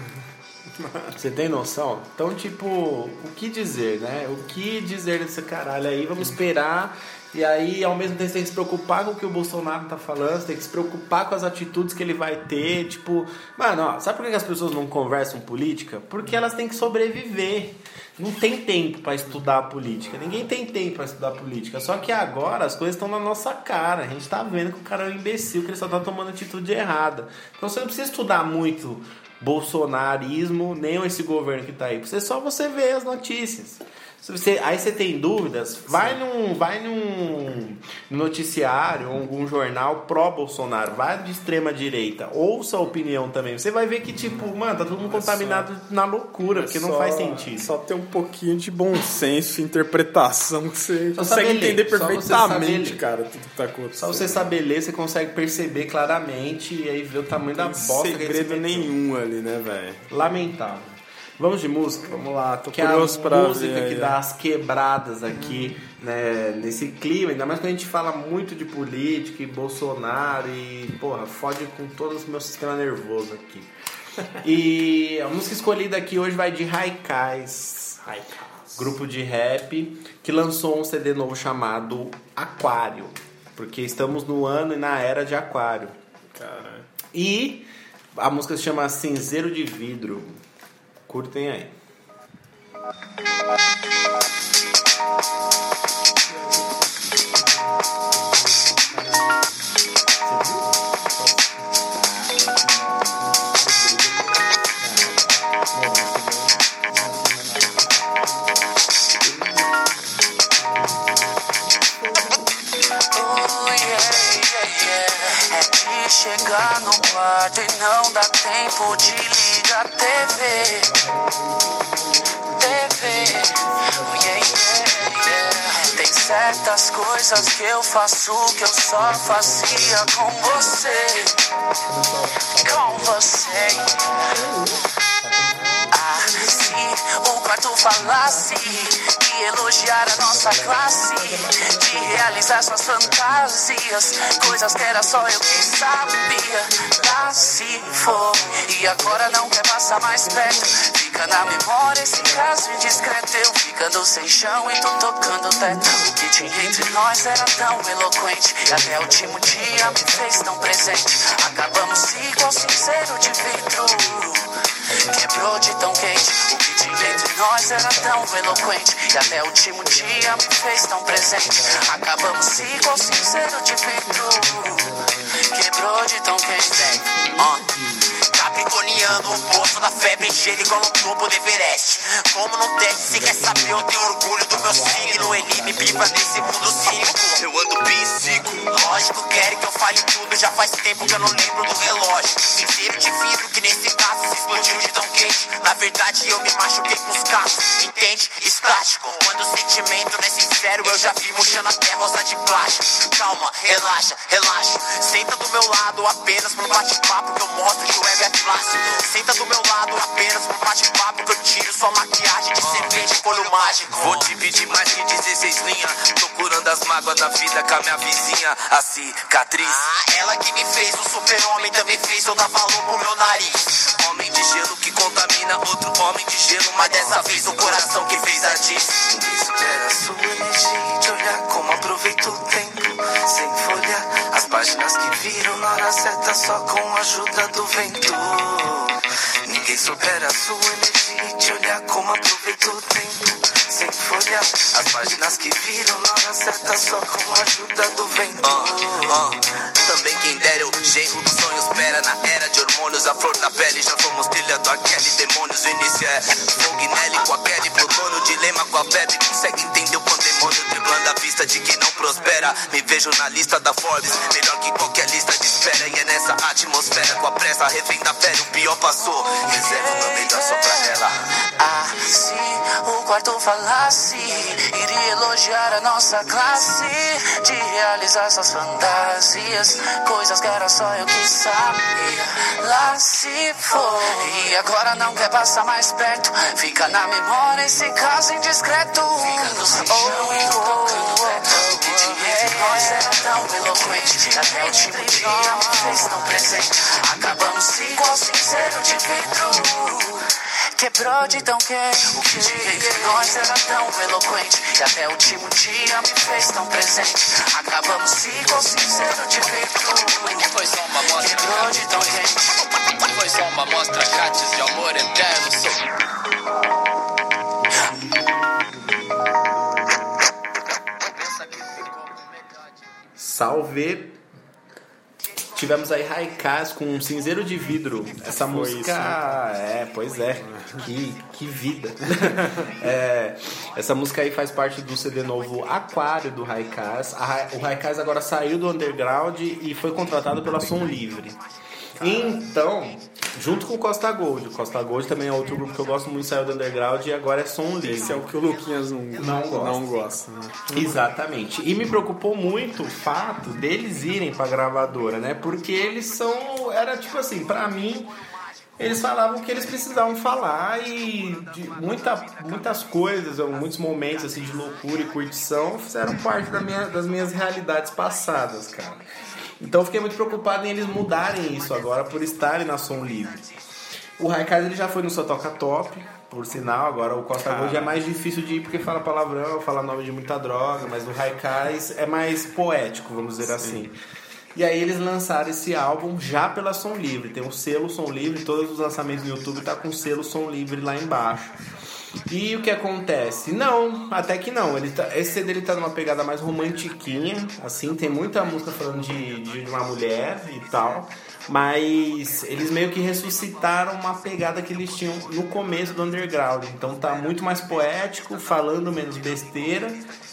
Você tem noção? Então, tipo, o que dizer, né? O que dizer desse caralho aí? Vamos esperar. E aí, ao mesmo tempo, você tem que se preocupar com o que o Bolsonaro tá falando, você tem que se preocupar com as atitudes que ele vai ter. Tipo, mano, ó, sabe por que as pessoas não conversam política? Porque elas têm que sobreviver. Não tem tempo para estudar política. Ninguém tem tempo para estudar política. Só que agora as coisas estão na nossa cara. A gente tá vendo que o cara é um imbecil, que ele só tá tomando atitude errada. Então você não precisa estudar muito bolsonarismo, nem esse governo que tá aí. Você só você vê as notícias. Se você, aí você tem dúvidas, vai num, vai num noticiário ou algum jornal pró-Bolsonaro, vai de extrema direita, ouça a opinião também. Você vai ver que, tipo, mano, tá todo mundo contaminado na loucura, porque não Só- faz sentido. Só ter um pouquinho de bom senso interpretação que você Só consegue entender só perfeitamente, cara, tudo que tá acontecendo. Só você saber ler, você consegue perceber claramente e aí ver o tamanho da Não bosta tem que ele se segredo nenhum ali, né, velho? Lamentável. Vamos de música? Vamos lá, tô que é a curioso pra música ver que aí, dá as quebradas aqui, né, nesse clima, ainda mais quando a gente fala muito de política e Bolsonaro e, porra, fode com todo o meu sistema nervoso aqui. [laughs] E a música escolhida aqui hoje vai de Raikais. Raikais. grupo de rap, que lançou um CD novo chamado Aquário. Porque estamos no ano e na era de Aquário. Caralho. E a música se chama Cinzeiro de Vidro. Curtem aí. Oh. É chegar no quarto e não dá tempo de ligar a TV. TV. Tem certas coisas que eu faço que eu só fazia com você. Com você. O quarto falasse e elogiar a nossa classe, de realizar suas fantasias, coisas que era só eu que sabia. Lá se for, e agora não quer passar mais perto. Fica na memória esse caso indiscreto, eu ficando sem chão e tu tocando teto. O que tinha entre nós era tão eloquente, e até o último dia me fez tão presente. Acabamos igual cinzeiro de vidro. Quebrou de tão quente, o que entre nós era tão eloquente. E até o último dia me fez tão presente. Acabamos igual cinzeiro de vidro. Quebrou de tão quente. Ah. Capricorniano, o poço da febre gelo igual no topo do Everest. Como no teste, se quer saber, eu tenho orgulho do meu signo. Ele me priva nesse mundo cínico. Eu ando psico. Lógico, querem que eu fale tudo. Já faz tempo que eu não lembro do relógio. Cinzeiro de vidro, que nesse caso se explodiu de tão quente. Na verdade, eu me machuquei com os caços. Entende? Estático. Quando o sentimento não é sincero, eu já vi murchando até rosa de plástico. Calma, relaxa, relaxa. Senta do meu lado apenas pro bate-papo que eu mostro que o web é fácil. Senta do meu lado apenas pro bate-papo que eu tiro sua maquiagem de serpente com olho mágico. Vou dividir mais de 16 linhas. Tô curando as mágoas da vida com a minha vizinha. A cicatriz. Ah, ela que me fez um super-homem também fez eu dar valor pro meu nariz. Homem de gelo que contamina outro homem de gelo. Mas dessa vez o coração que fez a diz. Ninguém supera a sua energia de olhar como aproveita o tempo sem folha. As páginas que viram na hora certa só com a ajuda do vento. Ninguém supera a sua energia de olhar como aproveita o tempo sem folha. As páginas que viram na hora certa só com a ajuda do vento. Ah, ah. Também quem dera o genro dos sonhos espera na era de hormônios, a flor da pele. Já fomos trilhando aquele demônios. O início é fogo Nelly com a Kelly, plutônio, dilema com a febre. Consegue entender o pandemônio, driblando a vista de quem não prospera. Me vejo na lista da Forbes, melhor que qualquer lista de espera. E é nessa atmosfera, com a pressa, refém da fé, o pior passou. Reservo meu melhor só pra ela. Ah, se o quarto falasse, iria elogiar a nossa classe, de realizar suas fantasias, coisas que era só eu que sabia. Lá se foi, e agora não quer passar mais perto, fica na memória esse caso indiscreto. Fica no chão e tocando. O que tinha entre nós era tão eloquente, até o último dia me fez tão presente. Acabamos igual cinzeiro de vidro. Quebrou de tão quente O que tinha entre nós? Era tão eloquente E até o último dia me fez tão presente. Acabamos igual cinzeiro de vidro Foi só uma amostra Quebrou de tão quente Foi só uma amostra grátis de amor eterno. Sou Salve! Tivemos aí Raikaz com um cinzeiro de vidro. Essa Foi música. isso, né, é, pois é. Que, que vida. [laughs] É, essa música aí faz parte do CD novo Aquário do Raikaz. A O Raikaz agora saiu do underground e foi contratado pela Som Livre. Então, junto com o Costa Gold. O Costa Gold também é outro grupo que eu gosto muito, saiu do underground e agora é Som Livre. Esse é o que o Luquinhas não, Não gosta. Não gosta né? Exatamente. E me preocupou muito o fato deles irem pra gravadora, né? Porque eles são. Era tipo assim, pra mim. Eles falavam que eles precisavam falar e de muita, muitas coisas, muitos momentos assim de loucura e curtição fizeram parte da minha- das minhas realidades passadas, cara. Então eu fiquei muito preocupado em eles mudarem isso agora por estarem na Som Livre. O Raikais ele já foi no Só Toca Top, por sinal. Agora o Costa Gold é mais difícil de ir porque fala palavrão, fala nome de muita droga, mas o Raikais é mais poético, vamos dizer assim. E aí eles lançaram esse álbum já pela Som Livre. Tem um selo Som Livre, todos os lançamentos no YouTube tá com selo Som Livre lá embaixo. E o que acontece? Não, até que não. Ele tá, esse CD ele tá numa pegada mais romantiquinha, assim, tem muita música falando de, de uma mulher e tal. Mas eles meio que ressuscitaram uma pegada que eles tinham no começo do underground. Então tá muito mais poético, falando menos besteira,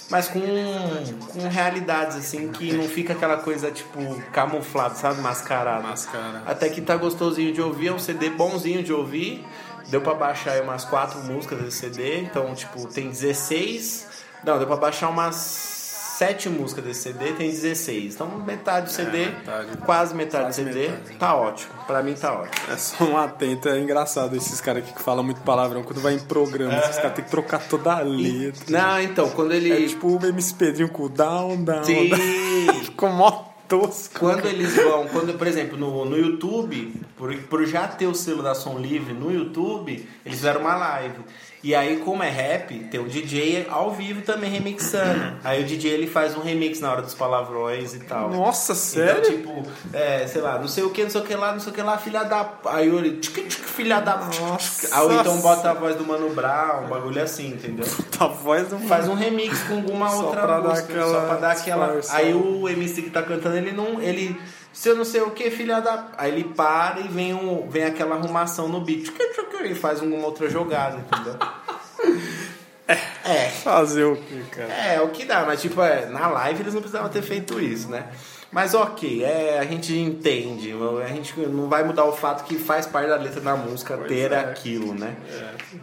mas com, com realidades assim que não fica aquela coisa tipo camuflado, sabe? Mascarado. Mascara. Até que tá gostosinho de ouvir, é um CD bonzinho de ouvir. Deu pra baixar aí umas quatro músicas desse CD, então tipo, tem 16. Não, deu pra baixar umas sete músicas desse CD, tem 16. Então metade do CD, metade. quase metade Quase do CD, metade. tá ótimo. Pra mim tá ótimo. É só um atento, é engraçado esses caras aqui que falam muito palavrão. Quando vai em programa, esses caras têm que trocar toda a letra. Não, então, quando ele. É tipo o MC Pedrinho com o down, down, Sim. Ficou [laughs] mó tosco. Quando eles vão, quando, por exemplo, no, no YouTube, por, por já ter o selo da Som Livre no YouTube, eles fizeram uma live. E aí, como é rap, tem o DJ ao vivo também remixando. [clears throat] Aí o DJ ele faz um remix na hora dos palavrões e tal. Nossa, sério? Então, tipo, é, sei lá, não sei o que, não sei o que lá, não sei o que lá, filha da. Aí ele, tchic, tchic, filha da. Nossa. Aí então bota a voz do Mano Brown, um bagulho assim, entendeu? [laughs] A voz do Faz um remix com alguma Só outra pra dar música, aquela só pra dar aquela. Aí o MC que tá cantando, ele não. Ele. Se eu não sei o que, filha da. Aí ele para e vem, um, vem aquela arrumação no beat. E faz uma outra jogada, entendeu? [laughs] É. Fazer o que, cara? É, é o que dá, mas tipo, é, na live eles não precisavam ter feito isso, né? Mas ok, é, a gente entende, a gente não vai mudar o fato que faz parte da letra da música ter é. aquilo, né?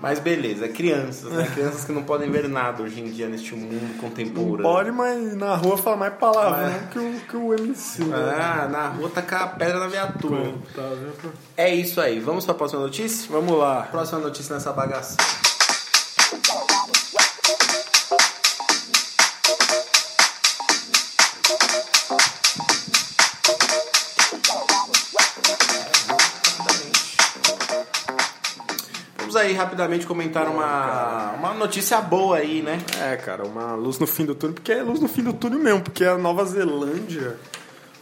Mas beleza, é crianças, né? Crianças que não podem ver nada hoje em dia neste mundo Não contemporâneo. pode, mas na rua fala mais palavrão É. que, o, que o MC. né? Ah, na rua tacar a pedra na viatura. Tá vendo? É isso aí, vamos pra próxima notícia? Vamos lá. Próxima notícia nessa bagaça. Aí rapidamente comentar uma, uma notícia boa aí, né? É, cara, uma luz no fim do túnel, porque é luz no fim do túnel mesmo, porque a Nova Zelândia.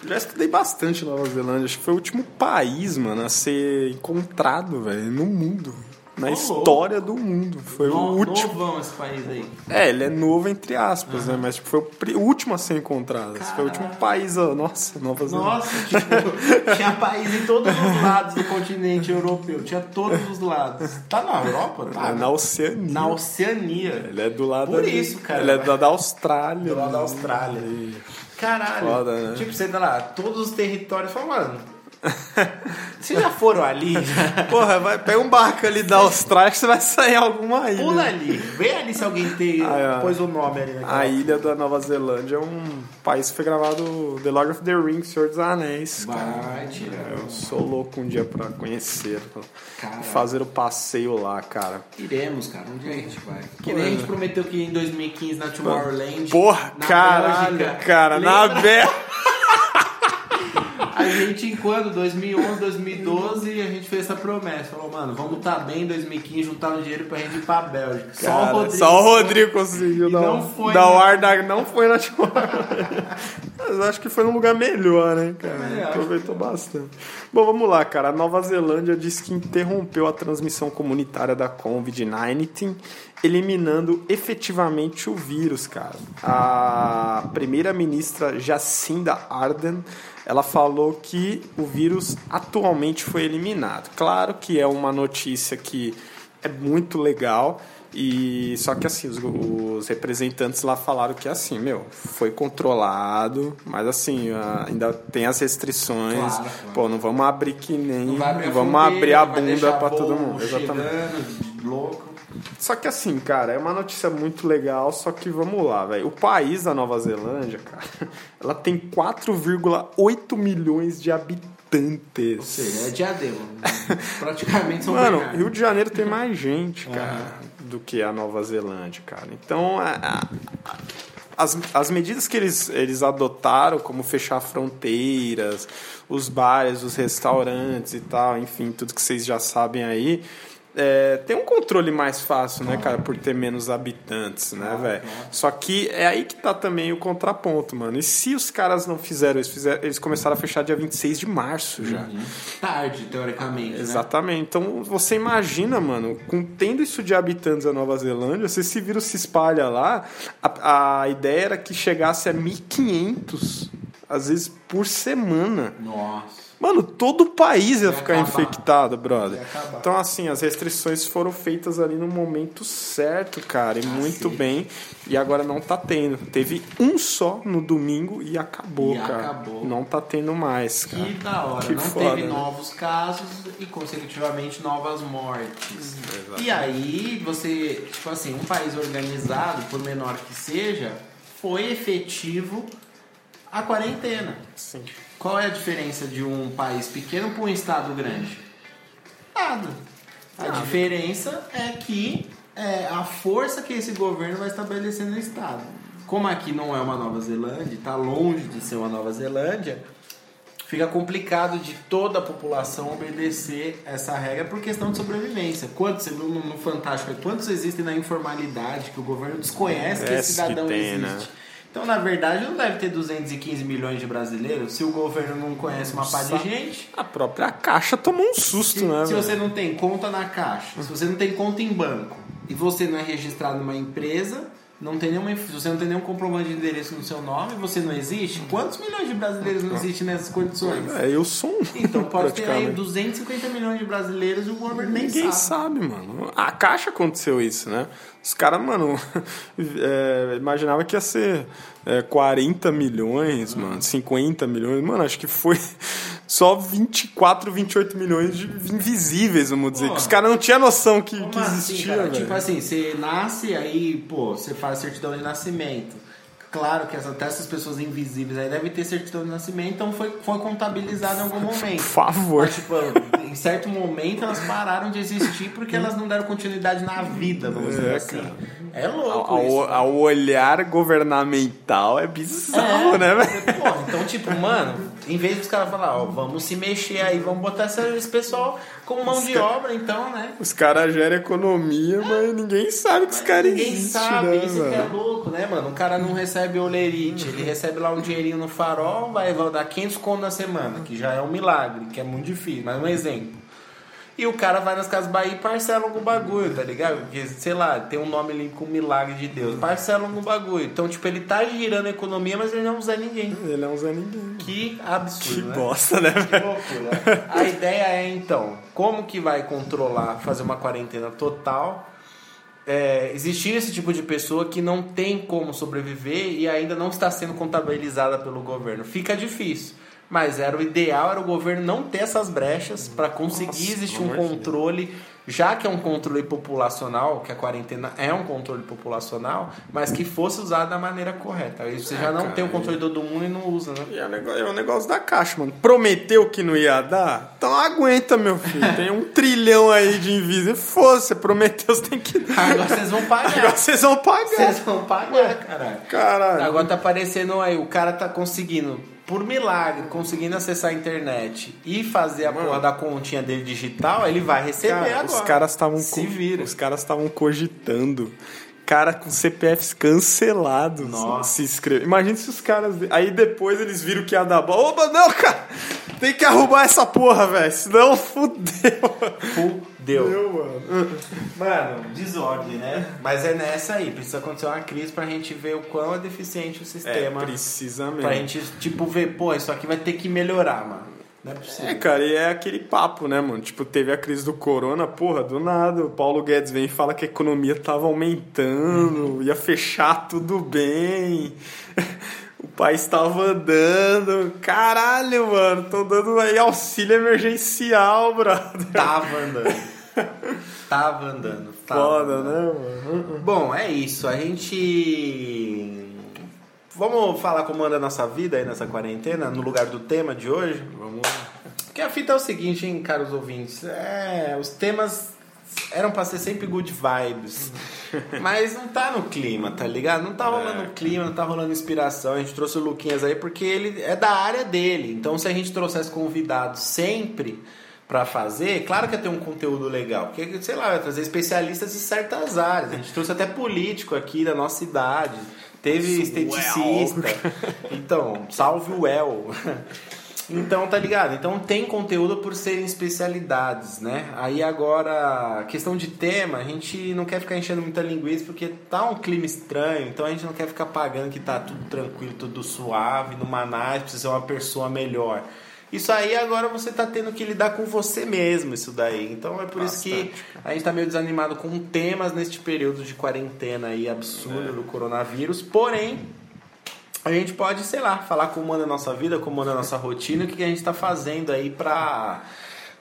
Já estudei bastante Nova Zelândia, acho que foi o último país, mano, a ser encontrado, velho, no mundo. Na história do mundo. Foi o último. Novão esse país aí. É, ele é novo entre aspas, né? Mas tipo, foi o último a ser encontrado. Foi o último país, ó, nossa, Nova Zelândia. Nossa, tipo, tinha país em todos os lados do continente europeu. Tinha todos os lados. Tá na Europa? Tá. É na Oceania. Na Oceania. Ele é do lado Por ali- isso, cara. Ele é da, da Austrália. Do lado da? Austrália. E- Caralho. Foda, né? Tipo, você tá lá, todos os territórios. Fala, mano. [laughs] Vocês já foram ali? [laughs] Porra, vai, pega um barco ali da Austrália que você vai sair alguma ilha. Pula ali. Vê ali se alguém tem, Ah, é. pôs o nome ali naquela A ilha da Nova Zelândia é um país que foi gravado The Lord of the Rings, Senhor dos Anéis. cara. Vai tirar. Eu sou louco um dia pra conhecer, Caralho. fazer o passeio lá, cara. Iremos, cara. Um dia a gente vai. Que nem a gente prometeu que em 2015 na Tomorrowland. Porra, na caralho, Bélgica, cara, na lembra? Bélgica. [laughs] A gente, em quando? 2011, 2012, a gente fez essa promessa. Falou, mano, vamos estar bem em 2015, juntar um dinheiro pra gente ir pra Bélgica. Só o Rodrigo. Só o Rodrigo conseguiu dar, não foi, dar o né? ar da. Não foi na Mas acho que foi num lugar melhor, né, cara? acho. Aproveitou bastante. Bom, vamos lá, cara. A Nova Zelândia disse que interrompeu a transmissão comunitária da Covid-19, eliminando efetivamente o vírus, cara. A primeira-ministra Jacinda Ardern ela falou que o vírus atualmente foi eliminado. Claro que é uma notícia que é muito legal. E só que assim, os, os representantes lá falaram que assim, meu, foi controlado, mas assim, ainda tem as restrições. Claro, claro. Pô, não vamos abrir que nem. Não abrir vamos abrir a bunda voo todo mundo. Exatamente. Louco. Só que assim, cara, é uma notícia muito legal, só que vamos lá, velho. O país da Nova Zelândia, cara, [laughs] ela tem 4,8 milhões de habitantes. Ou seja, é diadema. Praticamente são Mano, Bernardo. Rio de Janeiro tem mais gente, cara, do que a Nova Zelândia, cara. Então, a- a- as, as medidas que eles, eles adotaram, como fechar fronteiras, os bares, os restaurantes e tal, enfim, tudo que vocês já sabem aí, é, tem um controle mais fácil, né, cara, por ter menos habitantes, né, velho? Só que é aí que tá também o contraponto, mano. E se os caras não fizeram isso, fizeram, eles começaram a fechar dia 26 de março já. Tarde, teoricamente, né? Exatamente. Então você imagina, mano, com tendo isso de habitantes da Nova Zelândia, se esse vírus se espalha lá, a, a ideia era que chegasse a 1500, às vezes por semana. Nossa. Mano, todo o país ia Ia ficar acabar. infectado, brother. Então, assim, as restrições foram feitas ali no momento certo, cara, e muito bem. E agora não tá tendo. Teve um só no domingo e acabou, E cara. acabou. Não tá tendo mais, cara. Que da hora. Que não foda, teve né? novos casos e, consecutivamente, novas mortes. E aí, você, tipo assim, um país organizado, por menor que seja, foi efetivo a quarentena. Sim. Qual é a diferença de um país pequeno para um estado grande? Nada. A diferença é que é a força que esse governo vai estabelecer no estado. Como aqui não é uma Nova Zelândia, está longe de ser uma Nova Zelândia, fica complicado de toda a população obedecer essa regra por questão de sobrevivência. Quantos, você viu no, no Fantástico, quantos existem na informalidade que o governo desconhece que esse Parece que cidadão tem, né? Então, na verdade, não deve ter 215 milhões de brasileiros se o governo não conhece uma pá de gente. A própria caixa tomou um susto, Se, né, se velho? você não tem conta na caixa, se você não tem conta em banco e você não é registrado numa empresa, não tem nenhuma, se você não tem nenhum comprovante de endereço no seu nome, você não existe. Quantos milhões de brasileiros não existem nessas condições? É, eu sou um. Então [laughs] pode ter aí praticamente. 250 milhões de brasileiros e o governo nem Ninguém sabe. sabe, mano. A Caixa aconteceu isso, né? Os caras, mano, [laughs] é, imaginava que ia ser é, 40 milhões, mano, 50 milhões. Mano, acho que foi só 24, 28 milhões de invisíveis, vamos dizer. Pô. Que os caras não tinham noção que, que assim, existia, cara? velho. Tipo assim, você nasce, aí, pô, você faz certidão de nascimento. Claro que até essas pessoas invisíveis aí devem ter certidão de nascimento, então foi, foi contabilizado em algum Por momento. [laughs] favor. Mas, tipo, em certo momento elas pararam de existir porque elas não deram continuidade na vida, vamos dizer É, assim. cara. É louco Ao, isso. ao olhar governamental é bizarro, né, velho? Pô, então, tipo, mano, em vez dos caras falar, ó, vamos se mexer aí, vamos botar esse pessoal como mão de obra, então, né? Os caras geram economia, mas ninguém sabe que os caras Ninguém existem, sabe, né, isso que é louco, né, mano? O cara não recebe olerite, ele recebe lá um dinheirinho no farol, vai, vai dar 500 conto na semana, que já é um milagre, que é muito difícil, mas um exemplo. E o cara vai nas Casas Bahia e parcela algum bagulho, tá ligado? Porque, sei lá, tem um nome ali com milagre de Deus. Parcela algum bagulho. Então, tipo, ele tá girando a economia, mas ele não usa ninguém. Ele não usa ninguém. Que absurdo, Que né? bosta, né, Que loucura. A ideia é então, como que vai controlar, fazer uma quarentena total? É, existir esse tipo de pessoa que não tem como sobreviver e ainda não está sendo contabilizada pelo governo. Fica difícil. Mas era o ideal era o governo não ter essas brechas para conseguir Nossa, existir um controle, já que é um controle populacional, que a quarentena é um controle populacional, mas que fosse usado da maneira correta. Aí você É, já não cara, tem o controle de todo mundo e não usa, né? É o negócio, é o negócio da caixa, mano. Prometeu que não ia dar? Então aguenta, meu filho. Tem um trilhão aí de invisível. Foda-se, prometeu, você tem que dar. Agora vocês vão pagar. Agora vocês vão pagar. Vocês vão pagar, caralho. Caralho. Agora tá aparecendo aí, o cara tá conseguindo, por milagre, conseguindo acessar a internet e fazer a porra da continha dele digital, ele vai receber Cara, agora. os caras estavam Se co- vira. Os caras estavam cogitando. Cara com CPFs cancelados Nossa. se inscrever. Imagina se os caras. Aí depois eles viram que ia dar bola. Opa, não, cara! Tem que arrumar essa porra, velho. Senão [laughs] fudeu. Fudeu. Meu, mano. [laughs] Mano, desordem, né? Mas é nessa aí, precisa acontecer uma crise pra gente ver o quão é deficiente o É, sistema. precisa mesmo. pra gente, tipo, ver, pô, isso aqui vai ter que melhorar, mano. Não é possível. É, cara, e é aquele papo, né, mano? Tipo, teve a crise do corona, porra, do nada. O Paulo Guedes vem e fala que a economia tava aumentando, ia fechar tudo bem. [laughs] O país tava andando. Caralho, mano, tô dando aí auxílio emergencial, brother. Tava andando. [laughs] Tava andando. Tava Foda, andando. né, mano? Bom, é isso. A gente. Vamos falar como anda a nossa vida aí nessa quarentena, no lugar do tema de hoje? Vamos lá. Porque a fita é o seguinte, hein, caros ouvintes. É, os temas eram pra ser sempre good vibes. [laughs] Mas não tá no clima, tá ligado? Não tá rolando É. clima, não tá rolando inspiração. A gente trouxe o Luquinhas aí porque ele é da área dele. Então se a gente trouxesse convidados sempre pra fazer, claro que ia ter um conteúdo legal. Porque, sei lá, vai trazer especialistas de certas áreas. A gente trouxe até político aqui da nossa cidade. Teve esteticista. [laughs] Então, salve o El. Então, tá ligado? Então tem conteúdo por serem especialidades, né? Aí agora, questão de tema, a gente não quer ficar enchendo muita linguiça porque tá um clima estranho, então a gente não quer ficar pagando que tá tudo tranquilo, tudo suave, numa análise, precisa ser uma pessoa melhor. Isso aí agora você tá tendo que lidar com você mesmo, isso daí. Então é por isso que a gente tá meio desanimado com temas neste período de quarentena aí absurdo do coronavírus. Porém, a gente pode, sei lá, falar como anda a nossa vida, como anda a nossa rotina, o que que a gente tá fazendo aí pra,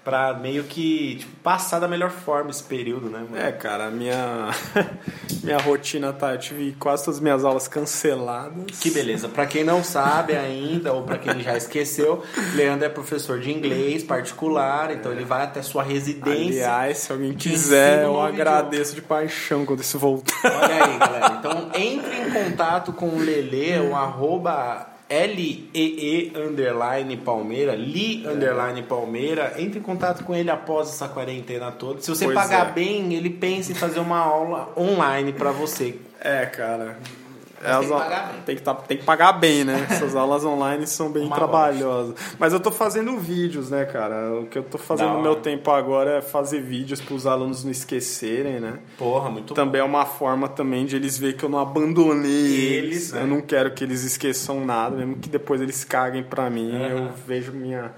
pra meio que tipo, passar da melhor forma esse período, né, mano? É, cara, a minha, [laughs] minha rotina tá. Eu tive quase todas as minhas aulas canceladas. Que beleza. Pra quem não sabe ainda, ou pra quem já esqueceu, Leandro é professor de inglês particular, então ele vai até sua residência. Aliás, se alguém quiser, eu agradeço de paixão quando isso voltar. Olha aí, galera. Então entre em contato com o Lele, o arroba L-E-E underline Palmeira, Li underline Palmeira. Entre em contato com ele após essa quarentena toda. Se você Pois pagar é. bem, ele pensa em fazer uma aula online pra você. É, cara. Mas tem que pagar bem. tem que, tá- tem que pagar bem, né? [laughs] Essas aulas online são bem Uma trabalhosas. Mas eu tô fazendo vídeos, né, cara? O que eu tô fazendo no meu tempo agora é fazer vídeos para os alunos não esquecerem, né? Porra, muito Também é uma forma também de eles verem que eu não abandonei Eles, eles. né? Eu não quero que eles esqueçam nada, mesmo que depois eles caguem pra mim. Eu vejo minha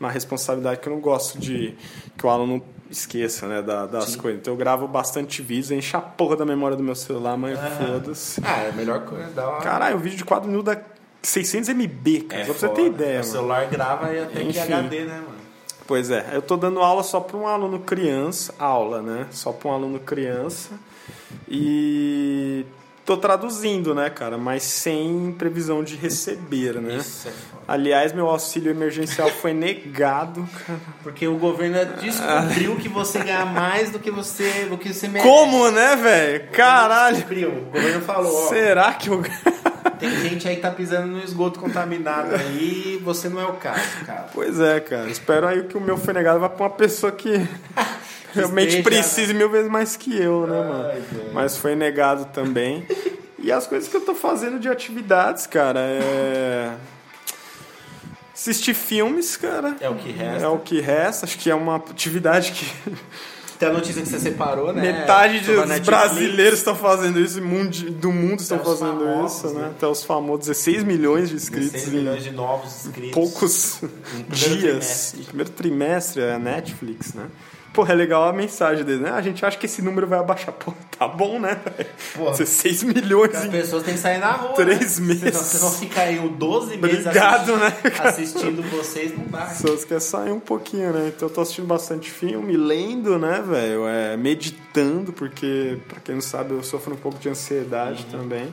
uma responsabilidade que eu não gosto de que o aluno esqueça, né, da- das coisas. Então eu gravo bastante vídeos, enche a porra da memória do meu celular, mas foda-se. Ah, é a melhor coisa. Dá uma... Caralho, um vídeo de 4 minutos dá 600 MB, cara. É Só pra você foda. ter ideia, O celular grava aí até que Enfim. HD, né, mano? Pois é, eu tô dando aula só para um aluno criança, aula, né? Só para um aluno criança. E tô traduzindo, né, cara? Mas sem previsão de receber, né? Isso é. Aliás, meu auxílio emergencial foi negado, cara. Porque o governo descobriu que você ganha mais do que você, do que você merece. Como, né, velho? Caralho! Descobriu. O governo falou, ó, Será que eu. tem gente aí que tá pisando no esgoto contaminado aí e você não é o caso, cara. Pois é, cara. Espero aí que o meu foi negado vá pra uma pessoa que [laughs] realmente esteja- precise mil vezes mais que eu, né, mano? Ai. Mas foi negado também. E as coisas que eu tô fazendo de atividades, cara, é. Assistir filmes, cara. É o que resta. É o que resta. Acho que é uma atividade que Tem a notícia que você separou, né? metade dos brasileiros estão fazendo isso, do mundo estão fazendo famosos, isso, né? né? Até os famosos 16 milhões de 16 inscritos em milhões de novos inscritos. poucos dias. trimestre. Primeiro trimestre é a Netflix, né? Porra, é legal a mensagem dele, né? A gente acha que esse número vai abaixar. Pô, tá bom, né? Porra. 16 milhões As em pessoas têm que sair na rua. Três né? meses. Senão vocês vão ficar aí 12 meses Obrigado, né, cara? assistindo vocês, não dá. pessoas querem sair um pouquinho, né? Então eu tô assistindo bastante filme, lendo, né, velho? É, meditando, porque, pra quem não sabe, eu sofro um pouco de ansiedade Uhum. também.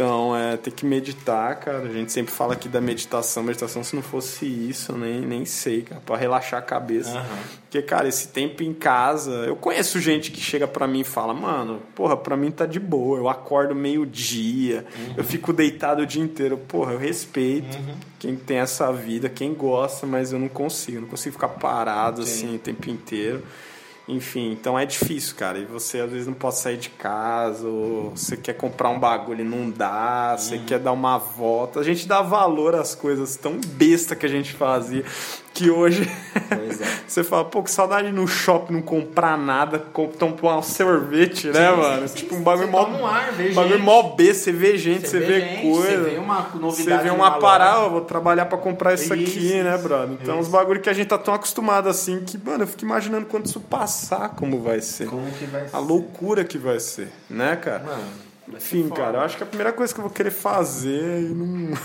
Então, é, tem que meditar, cara. A gente sempre fala aqui da meditação. Meditação, se não fosse isso, eu nem, nem sei, cara. Pra relaxar a cabeça. Aham. Porque, cara, esse tempo em casa... Eu conheço gente que chega pra mim e fala, mano, porra, pra mim tá de boa. Eu acordo meio-dia, eu fico deitado o dia inteiro. Porra, eu respeito quem tem essa vida, quem gosta, mas eu não consigo. Não consigo ficar parado, assim, o tempo inteiro. Enfim, então é difícil, cara. E você às vezes não pode sair de casa, ou você quer comprar um bagulho e não dá, você quer dar uma volta. A gente dá valor às coisas tão besta que a gente fazia, que hoje Pois é. [laughs] você fala, pô, que saudade de ir no shopping não comprar nada, tomar um sorvete, né, mano? sim, tipo sim. um bagulho Você mó. um ar, vê bagulho gente. mó B, você vê gente, você, vê, gente, coisa. Você vê uma novidade. Você vê uma parada, vou trabalhar pra comprar isso, aqui, Isso, né, isso, brother? Então, isso. os bagulho que a gente tá tão acostumado assim que, mano, eu fico imaginando quando isso passar, como vai ser. Como que vai ser? A loucura que vai ser, né, cara? Mano, Enfim, cara, eu acho que a primeira coisa que eu vou querer fazer e não.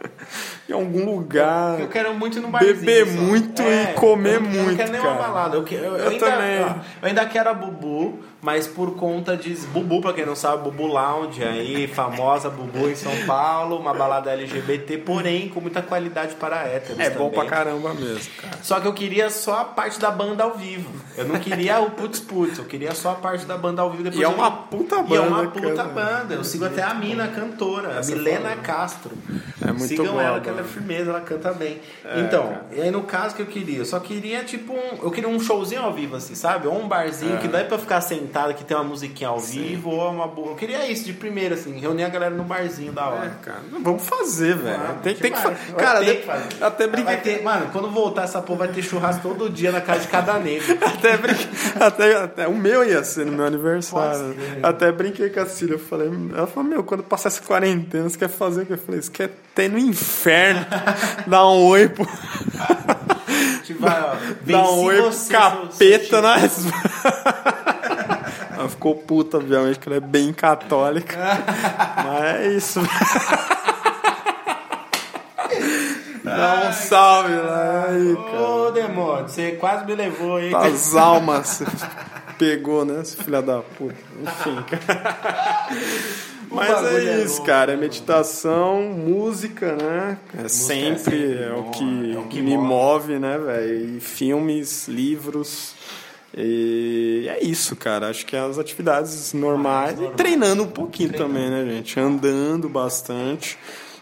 [laughs] em algum lugar. Eu quero muito ir no barzinho. Beber só. muito e comer eu não- Eu não muito, quero nem cara. uma balada. Eu, eu- eu ainda, também. ó, eu ainda quero a Bubu, mas por conta de. Bubu, pra quem não sabe, Bubu Lounge aí, famosa Bubu em São Paulo, uma balada LGBT, porém com muita qualidade para héteros. É bom pra também. caramba mesmo, cara. Só que eu queria só a parte da banda ao vivo. Eu não queria o putz putz, eu queria só a parte da banda ao vivo. Depois E é eu- uma puta E é banda, uma puta cara. banda. Eu sigo até a mina cantora, a Essa é Milena foda. Castro. É muito Sigam boa a ela, que ela é banda. firmeza, ela canta bem. então, e aí no caso que eu queria, eu só queria tipo um, eu queria um showzinho ao vivo assim, sabe? Ou um barzinho É. que dá pra ficar sentado, que tem uma musiquinha ao vivo, ou uma boa. Eu queria isso de primeira assim, reunir a galera no barzinho da hora. É, cara. Vamos fazer, velho. Ah, tem, tem que vai, fazer. vai Cara, de- que fazer. até Vai brinquei. ter, mano, quando voltar essa porra vai ter churrasco todo dia na casa de cada negro. [laughs] Até, brinquei, até, até o meu ia ser no meu aniversário. Até brinquei com a Cília. Eu falei, ela falou, meu, quando passar essa quarentena, você quer fazer o que? Eu falei, você quer ter no inferno. Dá um oi pro. [laughs] Ó, Dá venci um oi pro capeta nas. Ela ficou puta, obviamente, que ela é bem católica. Mas é isso. Dá um salve lá aí, cara. Ô, demônio, você quase me levou aí. As almas pegou, né, esse filho da puta. Enfim, cara. [laughs] Mas é é isso, cara. É meditação, música, né? É sempre sempre é o que, é o que me move. move, né, velho? E filmes, livros. E é isso, cara. Acho que é as atividades normais. E treinando um pouquinho também, né, gente? Andando bastante.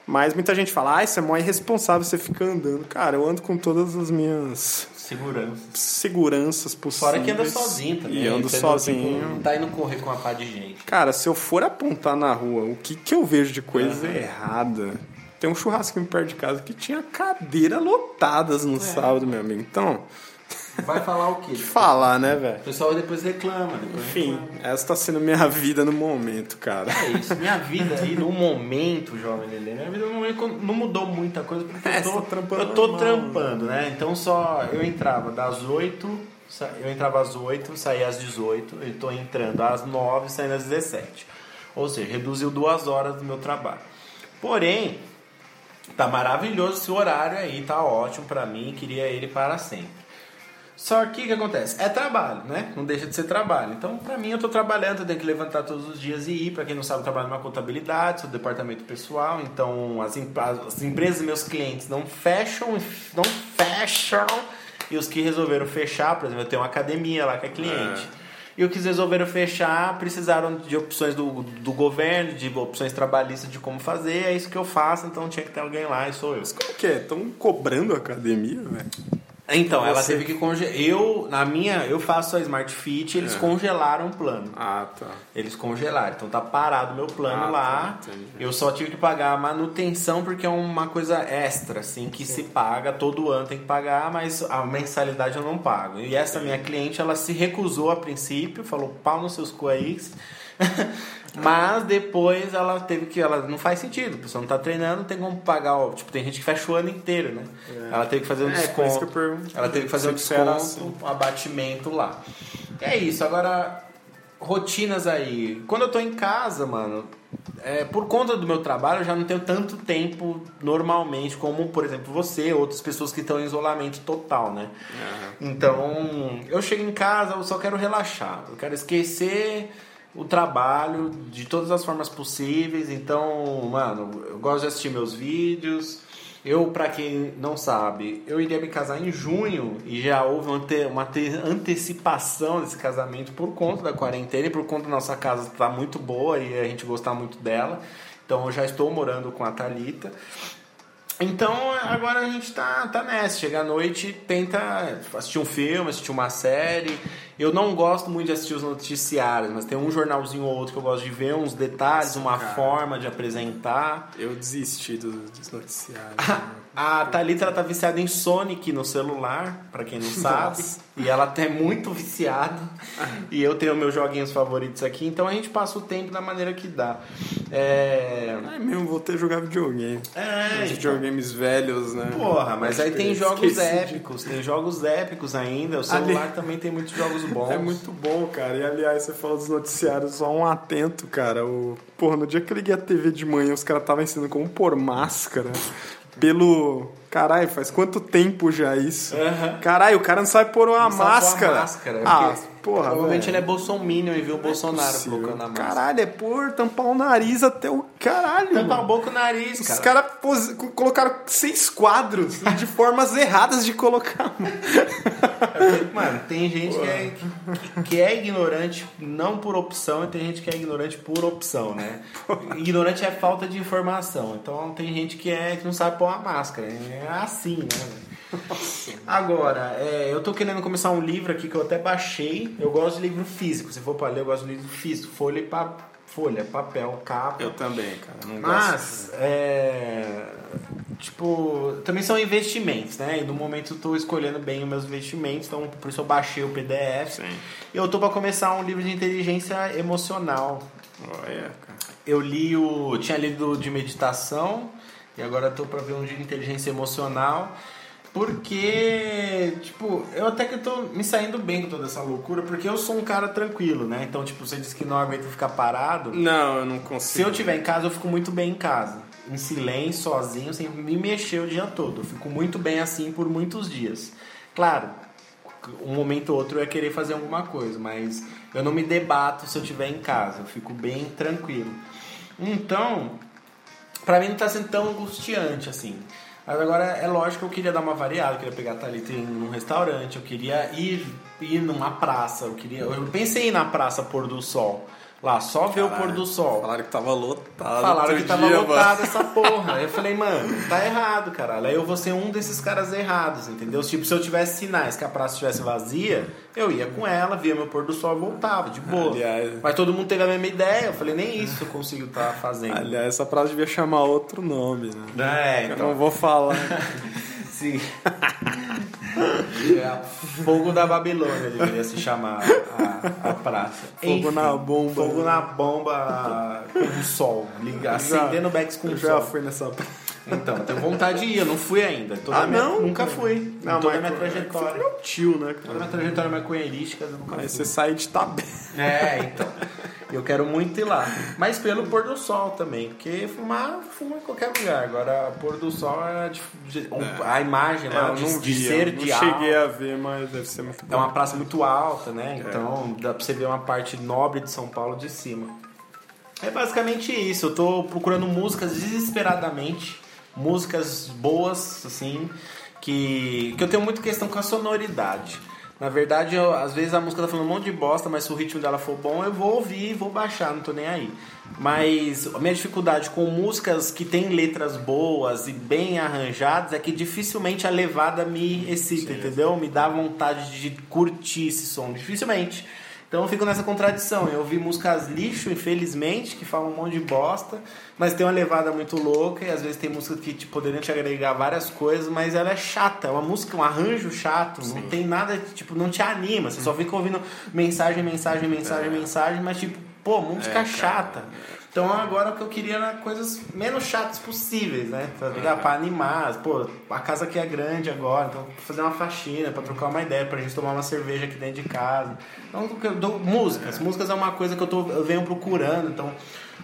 Mas muita gente fala, ah, isso é mó irresponsável você ficar andando. Cara, eu ando com todas as minhas Segurança. seguranças possíveis. Fora que anda sozinho também. E ando não, sozinho. tipo, Não tá indo correr com uma pá de gente. Cara, se eu for apontar na rua o que, que eu vejo de coisa errada. Tem um churrasquinho perto de casa que tinha cadeira lotadas É. no sábado, meu amigo. Então, Vai falar o quê? falar, né, velho? O pessoal depois reclama. Depois Enfim, reclama. essa tá sendo minha vida no momento, cara. É isso. Minha vida aí, no momento, jovem Lelê, minha vida no momento não mudou muita coisa porque É, eu tô, tá trampando eu tô normal, trampando, né? Então só eu entrava das 8, sa- eu entrava às 8, saía às 18, eu tô entrando às 9, saindo às 17. Ou seja, reduziu duas horas do meu trabalho. Porém, tá maravilhoso esse horário aí, tá ótimo pra mim, queria ele para sempre. Só que o que acontece? É trabalho, né? Não deixa de ser trabalho. Então, pra mim, eu tô trabalhando, eu tenho que levantar todos os dias e ir. Pra quem não sabe, eu trabalho numa contabilidade, sou departamento pessoal. Então, as, as empresas, meus clientes não fecham, não fecham. E os que resolveram fechar, por exemplo, eu tenho uma academia lá que é cliente. E os que resolveram fechar precisaram de opções do, do governo, de opções trabalhistas de como fazer. É isso que eu faço, então tinha que ter alguém lá e sou eu. Como que é? Estão cobrando a academia, velho? Então, ela Você- teve que congelar. Eu, na minha, eu faço a Smart Fit, eles congelaram o plano. Ah, tá. Eles congelaram. Então tá parado o meu plano Ah, lá. tá, eu só tive que pagar a manutenção porque é uma coisa extra, assim, que se paga, todo ano tem que pagar, mas a mensalidade eu não pago. E essa minha cliente, ela se recusou a princípio, falou pau nos seus cu aí. [laughs] Mas depois ela teve que. Ela não faz sentido, a pessoa não tá treinando, não tem como pagar. ó, Tipo, tem gente que fecha o ano inteiro, né? Ela teve que fazer um É, desconto. Ela teve que fazer um desconto, um abatimento lá. É isso, agora rotinas aí. Quando eu tô em casa, mano, é, por conta do meu trabalho, eu já não tenho tanto tempo normalmente, como, por exemplo, você, outras pessoas que estão em isolamento total, né? Então, eu chego em casa, eu só quero relaxar. Eu quero esquecer o trabalho de todas as formas possíveis. Então, mano, eu gosto de assistir meus vídeos. Eu, pra quem não sabe, eu iria me casar em junho e já houve uma, ante- uma ante- antecipação desse casamento por conta da quarentena e por conta da nossa casa estar muito boa e a gente gostar muito dela. Então eu já estou morando com a Thalita. Então agora a gente tá, tá nessa. Chega à noite, tenta assistir um filme, assistir uma série. Eu não gosto muito de assistir os noticiários, mas tem um jornalzinho ou outro que eu gosto de ver, uns detalhes, uma forma de apresentar. Eu desisti do- dos noticiários. [laughs] A Thalita ela tá viciada em Sonic no celular, pra quem não sabe. E ela até é muito viciada. [laughs] E eu tenho meus joguinhos favoritos aqui, então a gente passa o tempo da maneira que dá. É. É mesmo, vou ter jogar videogame. É, Os videogames velhos, né? Porra, mas aí tem jogos esqueci de- épicos, tem jogos épicos ainda. O celular também tem muitos jogos É muito bom, cara. E aliás, você falou dos noticiários, só um atento, cara. O... Porra, no dia que eu liguei a TV de manhã, os caras estavam ensinando como pôr máscara. Pelo. Caralho, faz quanto tempo já isso? Aham. Caralho, o cara não sabe pôr uma Não sabe pôr máscara. máscara, Ah, porque porra. Provavelmente velho. ele é bolsominion e viu o Bolsonaro Possível. colocando a máscara. Caralho, é pôr, tampar o nariz até o. Caralho. Tampa a mano. boca o nariz, Os cara. caras co- colocaram seis quadros de formas erradas de colocar. [laughs] Mano, tem gente que é, que- que é ignorante não por opção e tem gente que é ignorante por opção, né? Ignorante é falta de informação. Então tem gente que, é, que não sabe pôr uma máscara. É assim, né? Agora, é, eu tô querendo começar um livro aqui que eu até baixei. Eu gosto de livro físico. Se for pra ler, eu gosto de livro físico. Folha e pa- folha, papel, capa. Eu também, cara. Não Mas, é, tipo, também são investimentos, né? E no momento eu tô escolhendo bem os meus investimentos, então por isso eu baixei o PDF. Sim. E eu tô para começar um livro de inteligência emocional. Olha, cara. Eu li o. tinha lido de meditação e agora tô para ver um de inteligência emocional. Porque, tipo, eu até que tô me saindo bem com toda essa loucura, porque eu sou um cara tranquilo, né? Então, tipo, você disse que não aguenta ficar parado. Não, eu não Se consigo. eu estiver em casa, eu fico muito bem em casa. Em silêncio, sozinho, sem me mexer o dia todo. Eu fico muito bem assim por muitos dias. Claro, um momento ou outro eu ia querer fazer alguma coisa, mas eu não me debato se eu estiver em casa. Eu fico bem tranquilo. Então, pra mim não tá sendo tão angustiante assim. Mas agora é lógico que eu queria dar uma variada, eu queria pegar a Thalita em um restaurante, eu queria ir, ir numa praça, eu queria. Eu pensei em ir na praça pôr do sol. Lá, só ver o pôr do sol. Falaram que tava lotado. Falaram que tava dia, lotado mano. essa porra. Aí eu falei, mano, tá errado, caralho. Aí eu vou ser um desses caras errados, entendeu? Tipo, se eu tivesse sinais que a praça estivesse vazia, eu ia com ela, via meu pôr do sol e voltava, de boa. Aliás- Mas todo mundo teve a mesma ideia. Eu falei, nem isso eu consigo estar fazendo. Aliás, essa frase devia chamar outro nome, né? É, Eu então. não vou falar. [laughs] Sim. [laughs] É, Fogo da Babilônia deveria se chamar a, a praça. Fogo na bomba. Fogo na bomba com sol. Liga, acendendo becks com Eu sol. já fui nessa. Então, tenho vontade de ir, eu não fui ainda. Toda Ah, minha- não? Nunca fui. Não, toda mas minha foi trajetória. meu tio, né, Toda a cara? minha trajetória maconheirística, eu nunca Aí fui. você sai de tabela. É, então. Eu quero muito ir lá. Mas pelo pôr do sol também. Porque fumar, fuma em qualquer lugar. Agora, pôr do sol é. de- de- a imagem lá de, não de vi, ser eu não de cheguei alto. a ver, mas deve ser muito bom. É uma praça muito alta, né? Então dá pra você ver uma parte nobre de São Paulo de cima. É basicamente isso. Eu tô procurando músicas desesperadamente. Músicas boas, assim, que, que eu tenho muito questão com a sonoridade. Na verdade, eu- às vezes a música tá falando um monte de bosta, mas se o ritmo dela for bom, eu vou ouvir e vou baixar, não tô nem aí. Mas a minha dificuldade com músicas que têm letras boas e bem arranjadas é que dificilmente a levada me excita, entendeu? Me dá vontade de curtir esse som, dificilmente. Então eu fico nessa contradição. Eu ouvi músicas lixo, infelizmente, que falam um monte de bosta, mas tem uma levada muito louca e às vezes tem músicas que tipo, poderiam te agregar várias coisas, mas ela é chata. É uma música, um arranjo chato, não tem nada, tipo, não te anima. Você só fica ouvindo mensagem, mensagem, mensagem, mensagem, mas tipo, pô, música chata. Então agora o que eu queria era coisas menos chatas possíveis, né? Ligar, pra animar. Pô, a casa aqui é grande agora, então pra fazer uma faxina, pra trocar uma ideia, pra gente tomar uma cerveja aqui dentro de casa. Então músicas. Músicas é uma coisa que eu, tô, eu venho procurando, então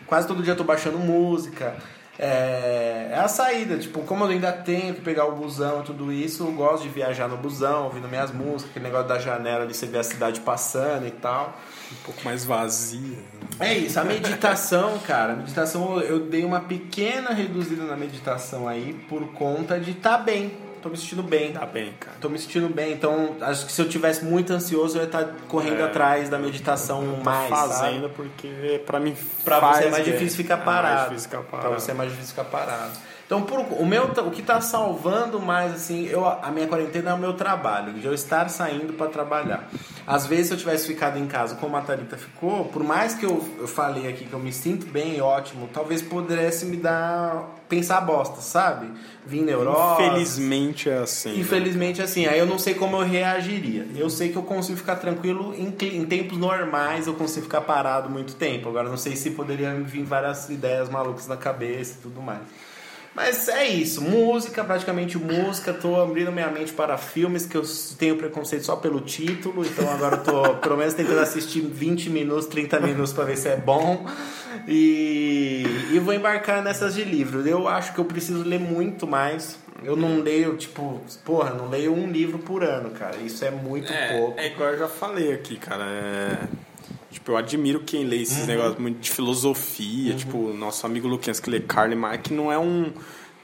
quase todo dia eu tô baixando música. É, é a saída, tipo, como eu ainda tenho que pegar o busão e tudo isso, eu gosto de viajar no busão, ouvindo minhas músicas, aquele negócio da janela ali, você vê a cidade passando e tal. Um pouco mais vazia. É isso, a meditação, cara, a meditação eu dei uma pequena reduzida na meditação aí por conta de estar bem. Tô me sentindo bem. Tá bem, cara. Tô me sentindo bem, então acho que se eu tivesse muito ansioso eu ia estar correndo É. atrás da meditação mais, fazendo sabe? porque pra mim Pra faz você é mais bem. difícil ficar É parado. mais difícil ficar Pra parado. você é mais difícil ficar parado. Então, por, o, meu, o que tá salvando mais, assim, eu, a minha quarentena é o meu trabalho, de eu estar saindo para trabalhar. Às vezes, se eu tivesse ficado em casa como a Thalita ficou, por mais que eu, eu falei aqui que eu me sinto bem, ótimo, talvez pudesse me dar. pensar bosta, sabe? Vir neurose. Infelizmente é assim. né? Infelizmente, assim, aí eu não sei como eu reagiria. Eu sei que eu consigo ficar tranquilo em, em tempos normais, eu consigo ficar parado muito tempo. Agora, não sei se poderia me vir várias ideias malucas na cabeça e tudo mais. Mas é isso, música, praticamente música. Tô abrindo minha mente para filmes que eu tenho preconceito só pelo título, então agora eu tô [laughs] pelo menos tentando assistir 20 minutos, 30 minutos para ver se é bom. E, e vou embarcar nessas de livros. Eu acho que eu preciso ler muito mais. Eu não leio, tipo, porra, não leio um livro por ano, cara. Isso é muito É, pouco. é igual eu já falei aqui, cara. É, Tipo, eu admiro quem lê Uhum. esses negócios muito de filosofia. Tipo, nosso amigo Luquinhas que lê Karl Marx, que não é um.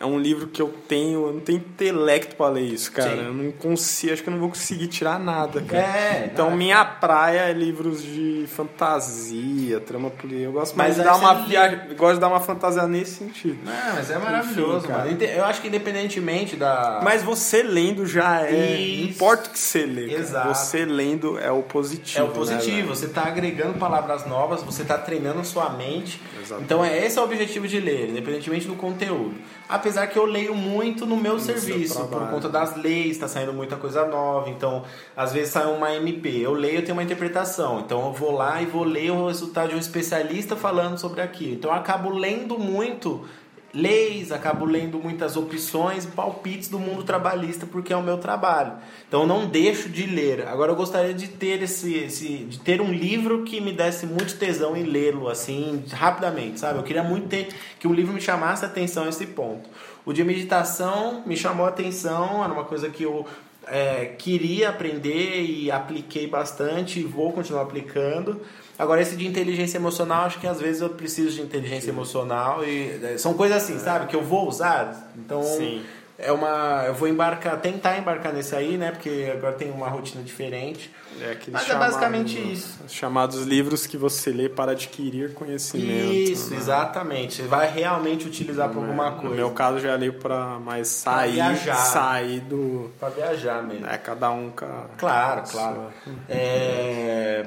É um livro que eu tenho. Eu não tenho intelecto pra ler isso, cara. Sim. Eu não consigo. Acho que eu não vou conseguir tirar nada, cara. É, Então, não, é minha praia é livros de fantasia, trama política. Eu gosto mais Mas de dar uma lê- viagem. Gosto de dar uma fantasia nesse sentido. Não, mas é maravilhoso, cara. mano. Inde- Eu acho que independentemente da. Mas você lendo já é. Não Isso. importa o que você lê. cara. Exato. Você lendo é o positivo. É o né, positivo, velho? você está agregando palavras novas, você está treinando a sua mente. Exatamente. Então é esse é o objetivo de ler, independentemente do conteúdo. Apesar que eu leio muito no meu seu serviço, por conta das leis, está saindo muita coisa nova. Então, às vezes sai uma MP, eu leio, eu tenho uma interpretação. Então eu vou lá e vou ler o resultado de um especialista falando sobre aquilo. Então eu acabo lendo muito leis, acabo lendo muitas opções palpites do mundo trabalhista porque é o meu trabalho. Então eu não deixo de ler. Agora eu gostaria de ter esse, esse de ter um livro que me desse muito tesão em lê-lo assim, rapidamente, sabe? Eu queria muito ter que o livro me chamasse a atenção a esse ponto. O de meditação me chamou a atenção, era uma coisa que eu é, queria aprender e apliquei bastante e vou continuar aplicando. Agora, esse de inteligência emocional, acho que às vezes eu preciso de inteligência emocional e é, são coisas assim, sabe? Que eu vou usar. Então, Sim. é uma. Eu vou embarcar, tentar embarcar nesse aí, né? Porque agora tem uma rotina diferente. É Mas é chamados- basicamente isso. os Chamados livros que você lê para adquirir conhecimento. Isso, né? exatamente. Você vai realmente utilizar para alguma No coisa. meu caso, já leio para mais sair, viajar. sair do. Pra viajar mesmo. É, cada um. ca- Claro, claro. [laughs] É,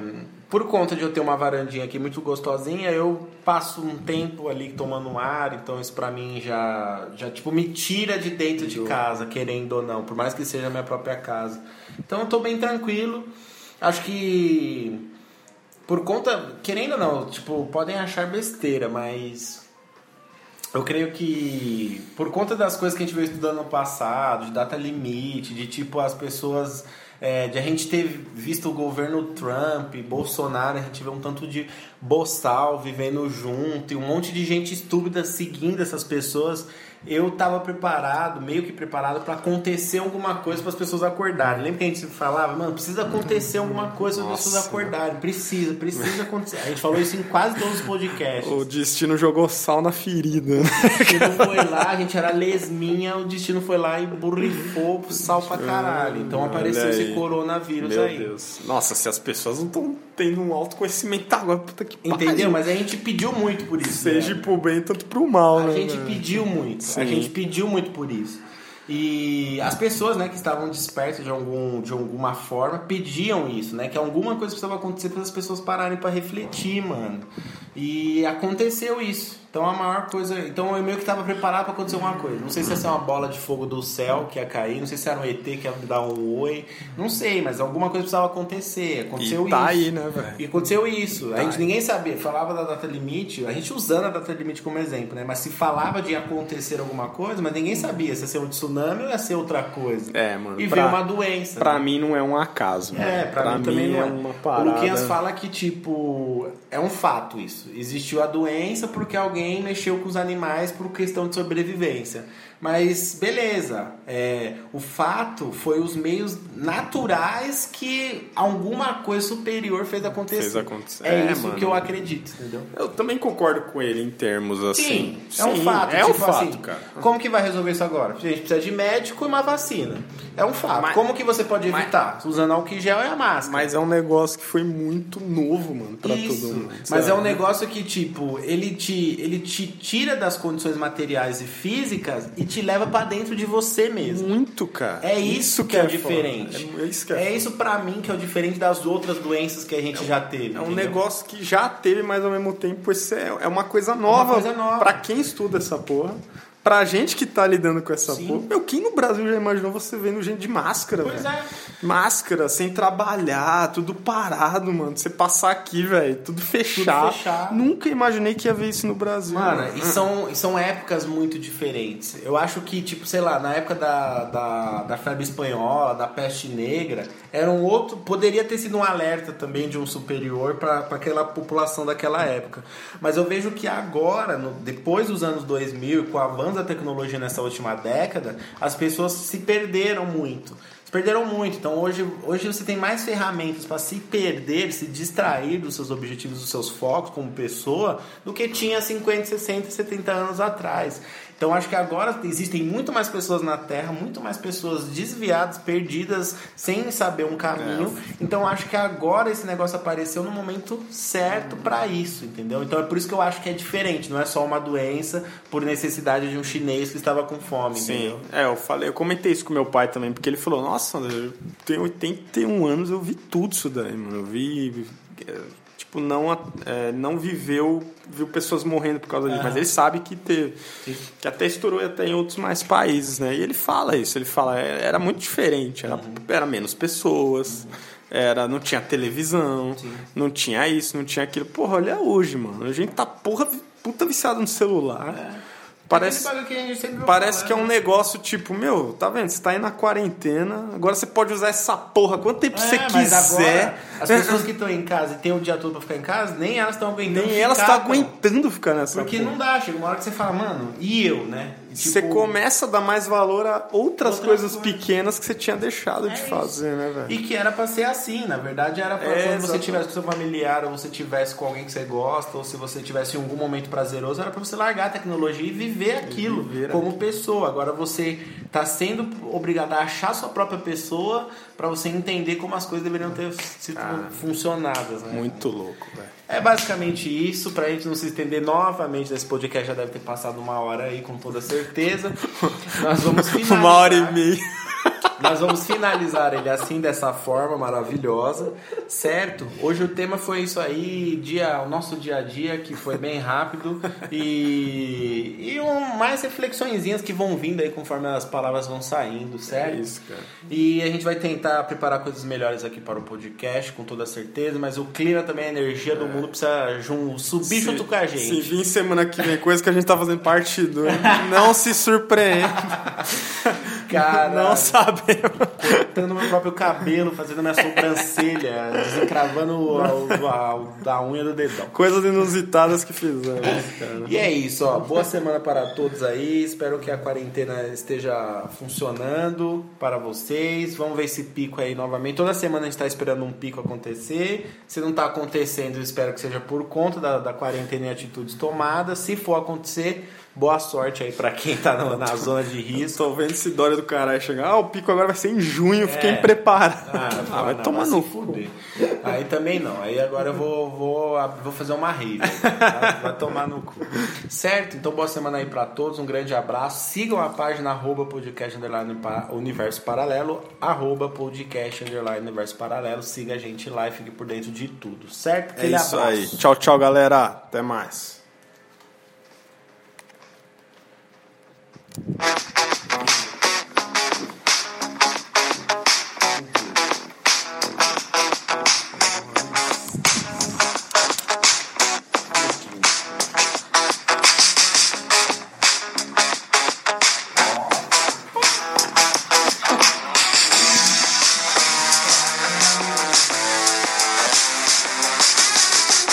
por conta de eu ter uma varandinha aqui muito gostosinha, eu passo um tempo ali tomando um ar, então isso pra mim já, já tipo, me tira de dentro de casa, querendo ou não, por mais que seja a minha própria casa. Então eu tô bem tranquilo. Acho que por conta, querendo ou não, tipo, podem achar besteira, mas eu creio que por conta das coisas que a gente veio estudando no passado, de data limite, de tipo as pessoas. É, de a gente ter visto o governo Trump, Bolsonaro, a gente vê um tanto de boçal vivendo junto e um monte de gente estúpida seguindo essas pessoas. Eu tava preparado, meio que preparado para acontecer alguma coisa para as pessoas acordarem. Lembra que a gente falava, mano, precisa acontecer alguma coisa para as pessoas acordarem. Precisa, precisa acontecer. A gente falou isso em quase todos os podcasts. O destino jogou sal na ferida. O destino foi lá, a gente era lesminha, o destino foi lá e borrifou sal pra caralho. Então Olha apareceu esse aí. coronavírus Meu aí. Deus. Nossa, se as pessoas não estão tendo um autoconhecimento agora, puta que Entendeu? pariu. Mas a gente pediu muito por isso. Seja né? pro bem, tanto pro mal, A né? gente velho? pediu muito. A Sim. gente pediu muito por isso. E as pessoas, né, que estavam despertas de, algum, de alguma forma, pediam isso, né? Que alguma coisa precisava acontecer para as pessoas pararem para refletir, mano. E aconteceu isso. Então a maior coisa. Então eu meio que tava preparado para acontecer alguma coisa. Não sei se ia ser uma bola de fogo do céu que ia cair, não sei se era um ET que ia me dar um oi. Não sei, mas alguma coisa precisava acontecer. Aconteceu E tá isso. aí, né, velho? E aconteceu isso. a Tá. gente ninguém sabia. Falava da data limite, a gente usando a data limite como exemplo, né? Mas se falava de acontecer alguma coisa, mas ninguém sabia se ia ser um tsunami ou ia ser outra coisa. É, mano. E pra- veio uma doença. Pra né? mim não é um acaso. É, mano. pra, mim, também não é. uma parada. O Luquinhas fala que, tipo, é um fato isso. Existiu a doença porque alguém mexeu com os animais por questão de sobrevivência. Mas, beleza. É, o fato foi os meios naturais que alguma coisa superior fez acontecer. Fez acontecer. É, É, isso mano. que eu acredito, entendeu? Eu também concordo com ele em termos assim. Sim, é um fato. É um tipo fato, assim, cara. Como que vai resolver isso agora? A gente precisa de médico e uma vacina. É um fato. Mas- como que você pode mas- evitar? Usando álcool em gel e a máscara. Mas é um negócio que foi muito novo, mano, pra Isso. todo mundo. Mas sabe? é um negócio que, tipo, ele te, ele te tira das condições materiais e físicas e te leva pra dentro de você mesmo. Muito, cara. É isso, que é, foda. diferente. É isso que é, É isso pra mim que é o diferente das outras doenças que a gente já teve. É um entendeu? negócio que já teve, mas ao mesmo tempo isso é, é uma coisa nova. coisa nova. Pra quem estuda essa porra. Pra gente que tá lidando com essa Sim. porra. Meu, quem no Brasil já imaginou você vendo gente de máscara, Pois velho? é. Máscara, sem trabalhar, tudo parado, mano. Você passar aqui, velho, tudo fechado. fechado. Nunca imaginei que ia ver isso no Brasil. Mano, e são, e são épocas muito diferentes. Eu acho que, tipo, sei lá, na época da, da, da febre espanhola, da peste negra, era um outro. Poderia ter sido um alerta também de um superior para aquela população daquela época. Mas eu vejo que agora, no- depois dos anos 2000, com o avanço da tecnologia nessa última década, as pessoas se perderam muito. Se perderam muito. Então hoje, hoje você tem mais ferramentas para se perder, se distrair dos seus objetivos, dos seus focos como pessoa, do que tinha 50, 60, 70 anos atrás. Então acho que agora existem muito mais pessoas na Terra, muito mais pessoas desviadas, perdidas, sem saber um caminho. Então acho que agora esse negócio apareceu no momento certo para isso, entendeu? Então é por isso que eu acho que é diferente, não é só uma doença por necessidade de um chinês que estava com fome, Sim, entendeu? é, eu falei, eu comentei isso com meu pai também, porque ele falou, nossa, eu tenho 81 anos, eu vi tudo isso daí, mano. Eu vi. É, Tipo, não, é, não viveu, viu pessoas morrendo por causa disso, mas ele sabe que teve. Que até estourou até em outros mais países, né? E ele fala isso, ele fala, é, era muito diferente, era, era menos pessoas. Era, não tinha televisão, não tinha isso, não tinha aquilo. Porra, olha hoje, mano. A gente tá porra, puta viciado no celular. Parece, Parece que é um né? negócio tipo, meu, tá vendo? Você tá aí na quarentena, agora você pode usar essa porra quanto tempo você É, mas quiser. agora, as pessoas [laughs] que estão em casa e tem o dia todo pra ficar em casa, nem elas estão aguentando. Nem elas ficar, estão pô. aguentando ficar nessa Porque porra. não dá, chega uma hora que você fala, mano, e eu, né? E, Você tipo, começa a dar mais valor a outras coisas coisas. pequenas que você tinha deixado de É fazer, né, velho? E que era pra ser assim, na verdade era pra É, quando você exatamente. tivesse com seu familiar, ou você tivesse com alguém que você gosta, ou se você tivesse em algum momento prazeroso, era pra você largar a tecnologia e viver aquilo viver como pessoa. Agora você tá sendo obrigado a achar sua própria pessoa pra você entender como as coisas deveriam ter sido funcionadas, né? Muito louco, velho. É basicamente isso, pra gente não se estender novamente nesse podcast, já deve ter passado uma hora aí com toda certeza. [laughs] Nós vamos finalizar. Uma hora e meia. Nós vamos finalizar ele assim, dessa forma maravilhosa, certo? Hoje o tema foi isso aí, dia, o nosso dia a dia, que foi bem rápido, e, e um, mais reflexõezinhas que vão vindo aí conforme as palavras vão saindo, certo? É isso, cara. E a gente vai tentar preparar coisas melhores aqui para o podcast, com toda certeza, mas o clima também, a energia do mundo precisa subir junto com a gente. Se vir semana que vem coisa que a gente tá fazendo parte do. Não se surpreenda. [laughs] Cara, Não cortando meu próprio cabelo, fazendo minha sobrancelha, desencravando o- a, a, a unha do dedão. Coisas inusitadas que fizemos, cara. E é isso, ó. Boa semana para todos aí. Espero que a quarentena esteja funcionando para vocês. Vamos ver esse pico aí novamente. Toda semana a gente está esperando um pico acontecer. Se não está acontecendo, espero que seja por conta da, da quarentena e atitudes tomadas. Se for acontecer, boa sorte aí para quem tá no- na zona de risco. Tô vendo esse Dória do caralho chegar. Ah, o pico agora vai ser em junho, fiquei É. preparado. Ah, Ah, vai não, tomar no fuder. Aí também não. Aí agora eu vou, vou, vou fazer uma rave. [laughs] Vai, vai tomar no cu. Certo? Então boa semana aí pra todos. Um grande abraço. Sigam a página arroba podcast underline universo paralelo. Arroba podcast underline universo paralelo. Siga a gente lá e fique por dentro de tudo. Certo? É Aquele isso abraço. aí. Tchau, tchau, galera. Até mais. Thank you.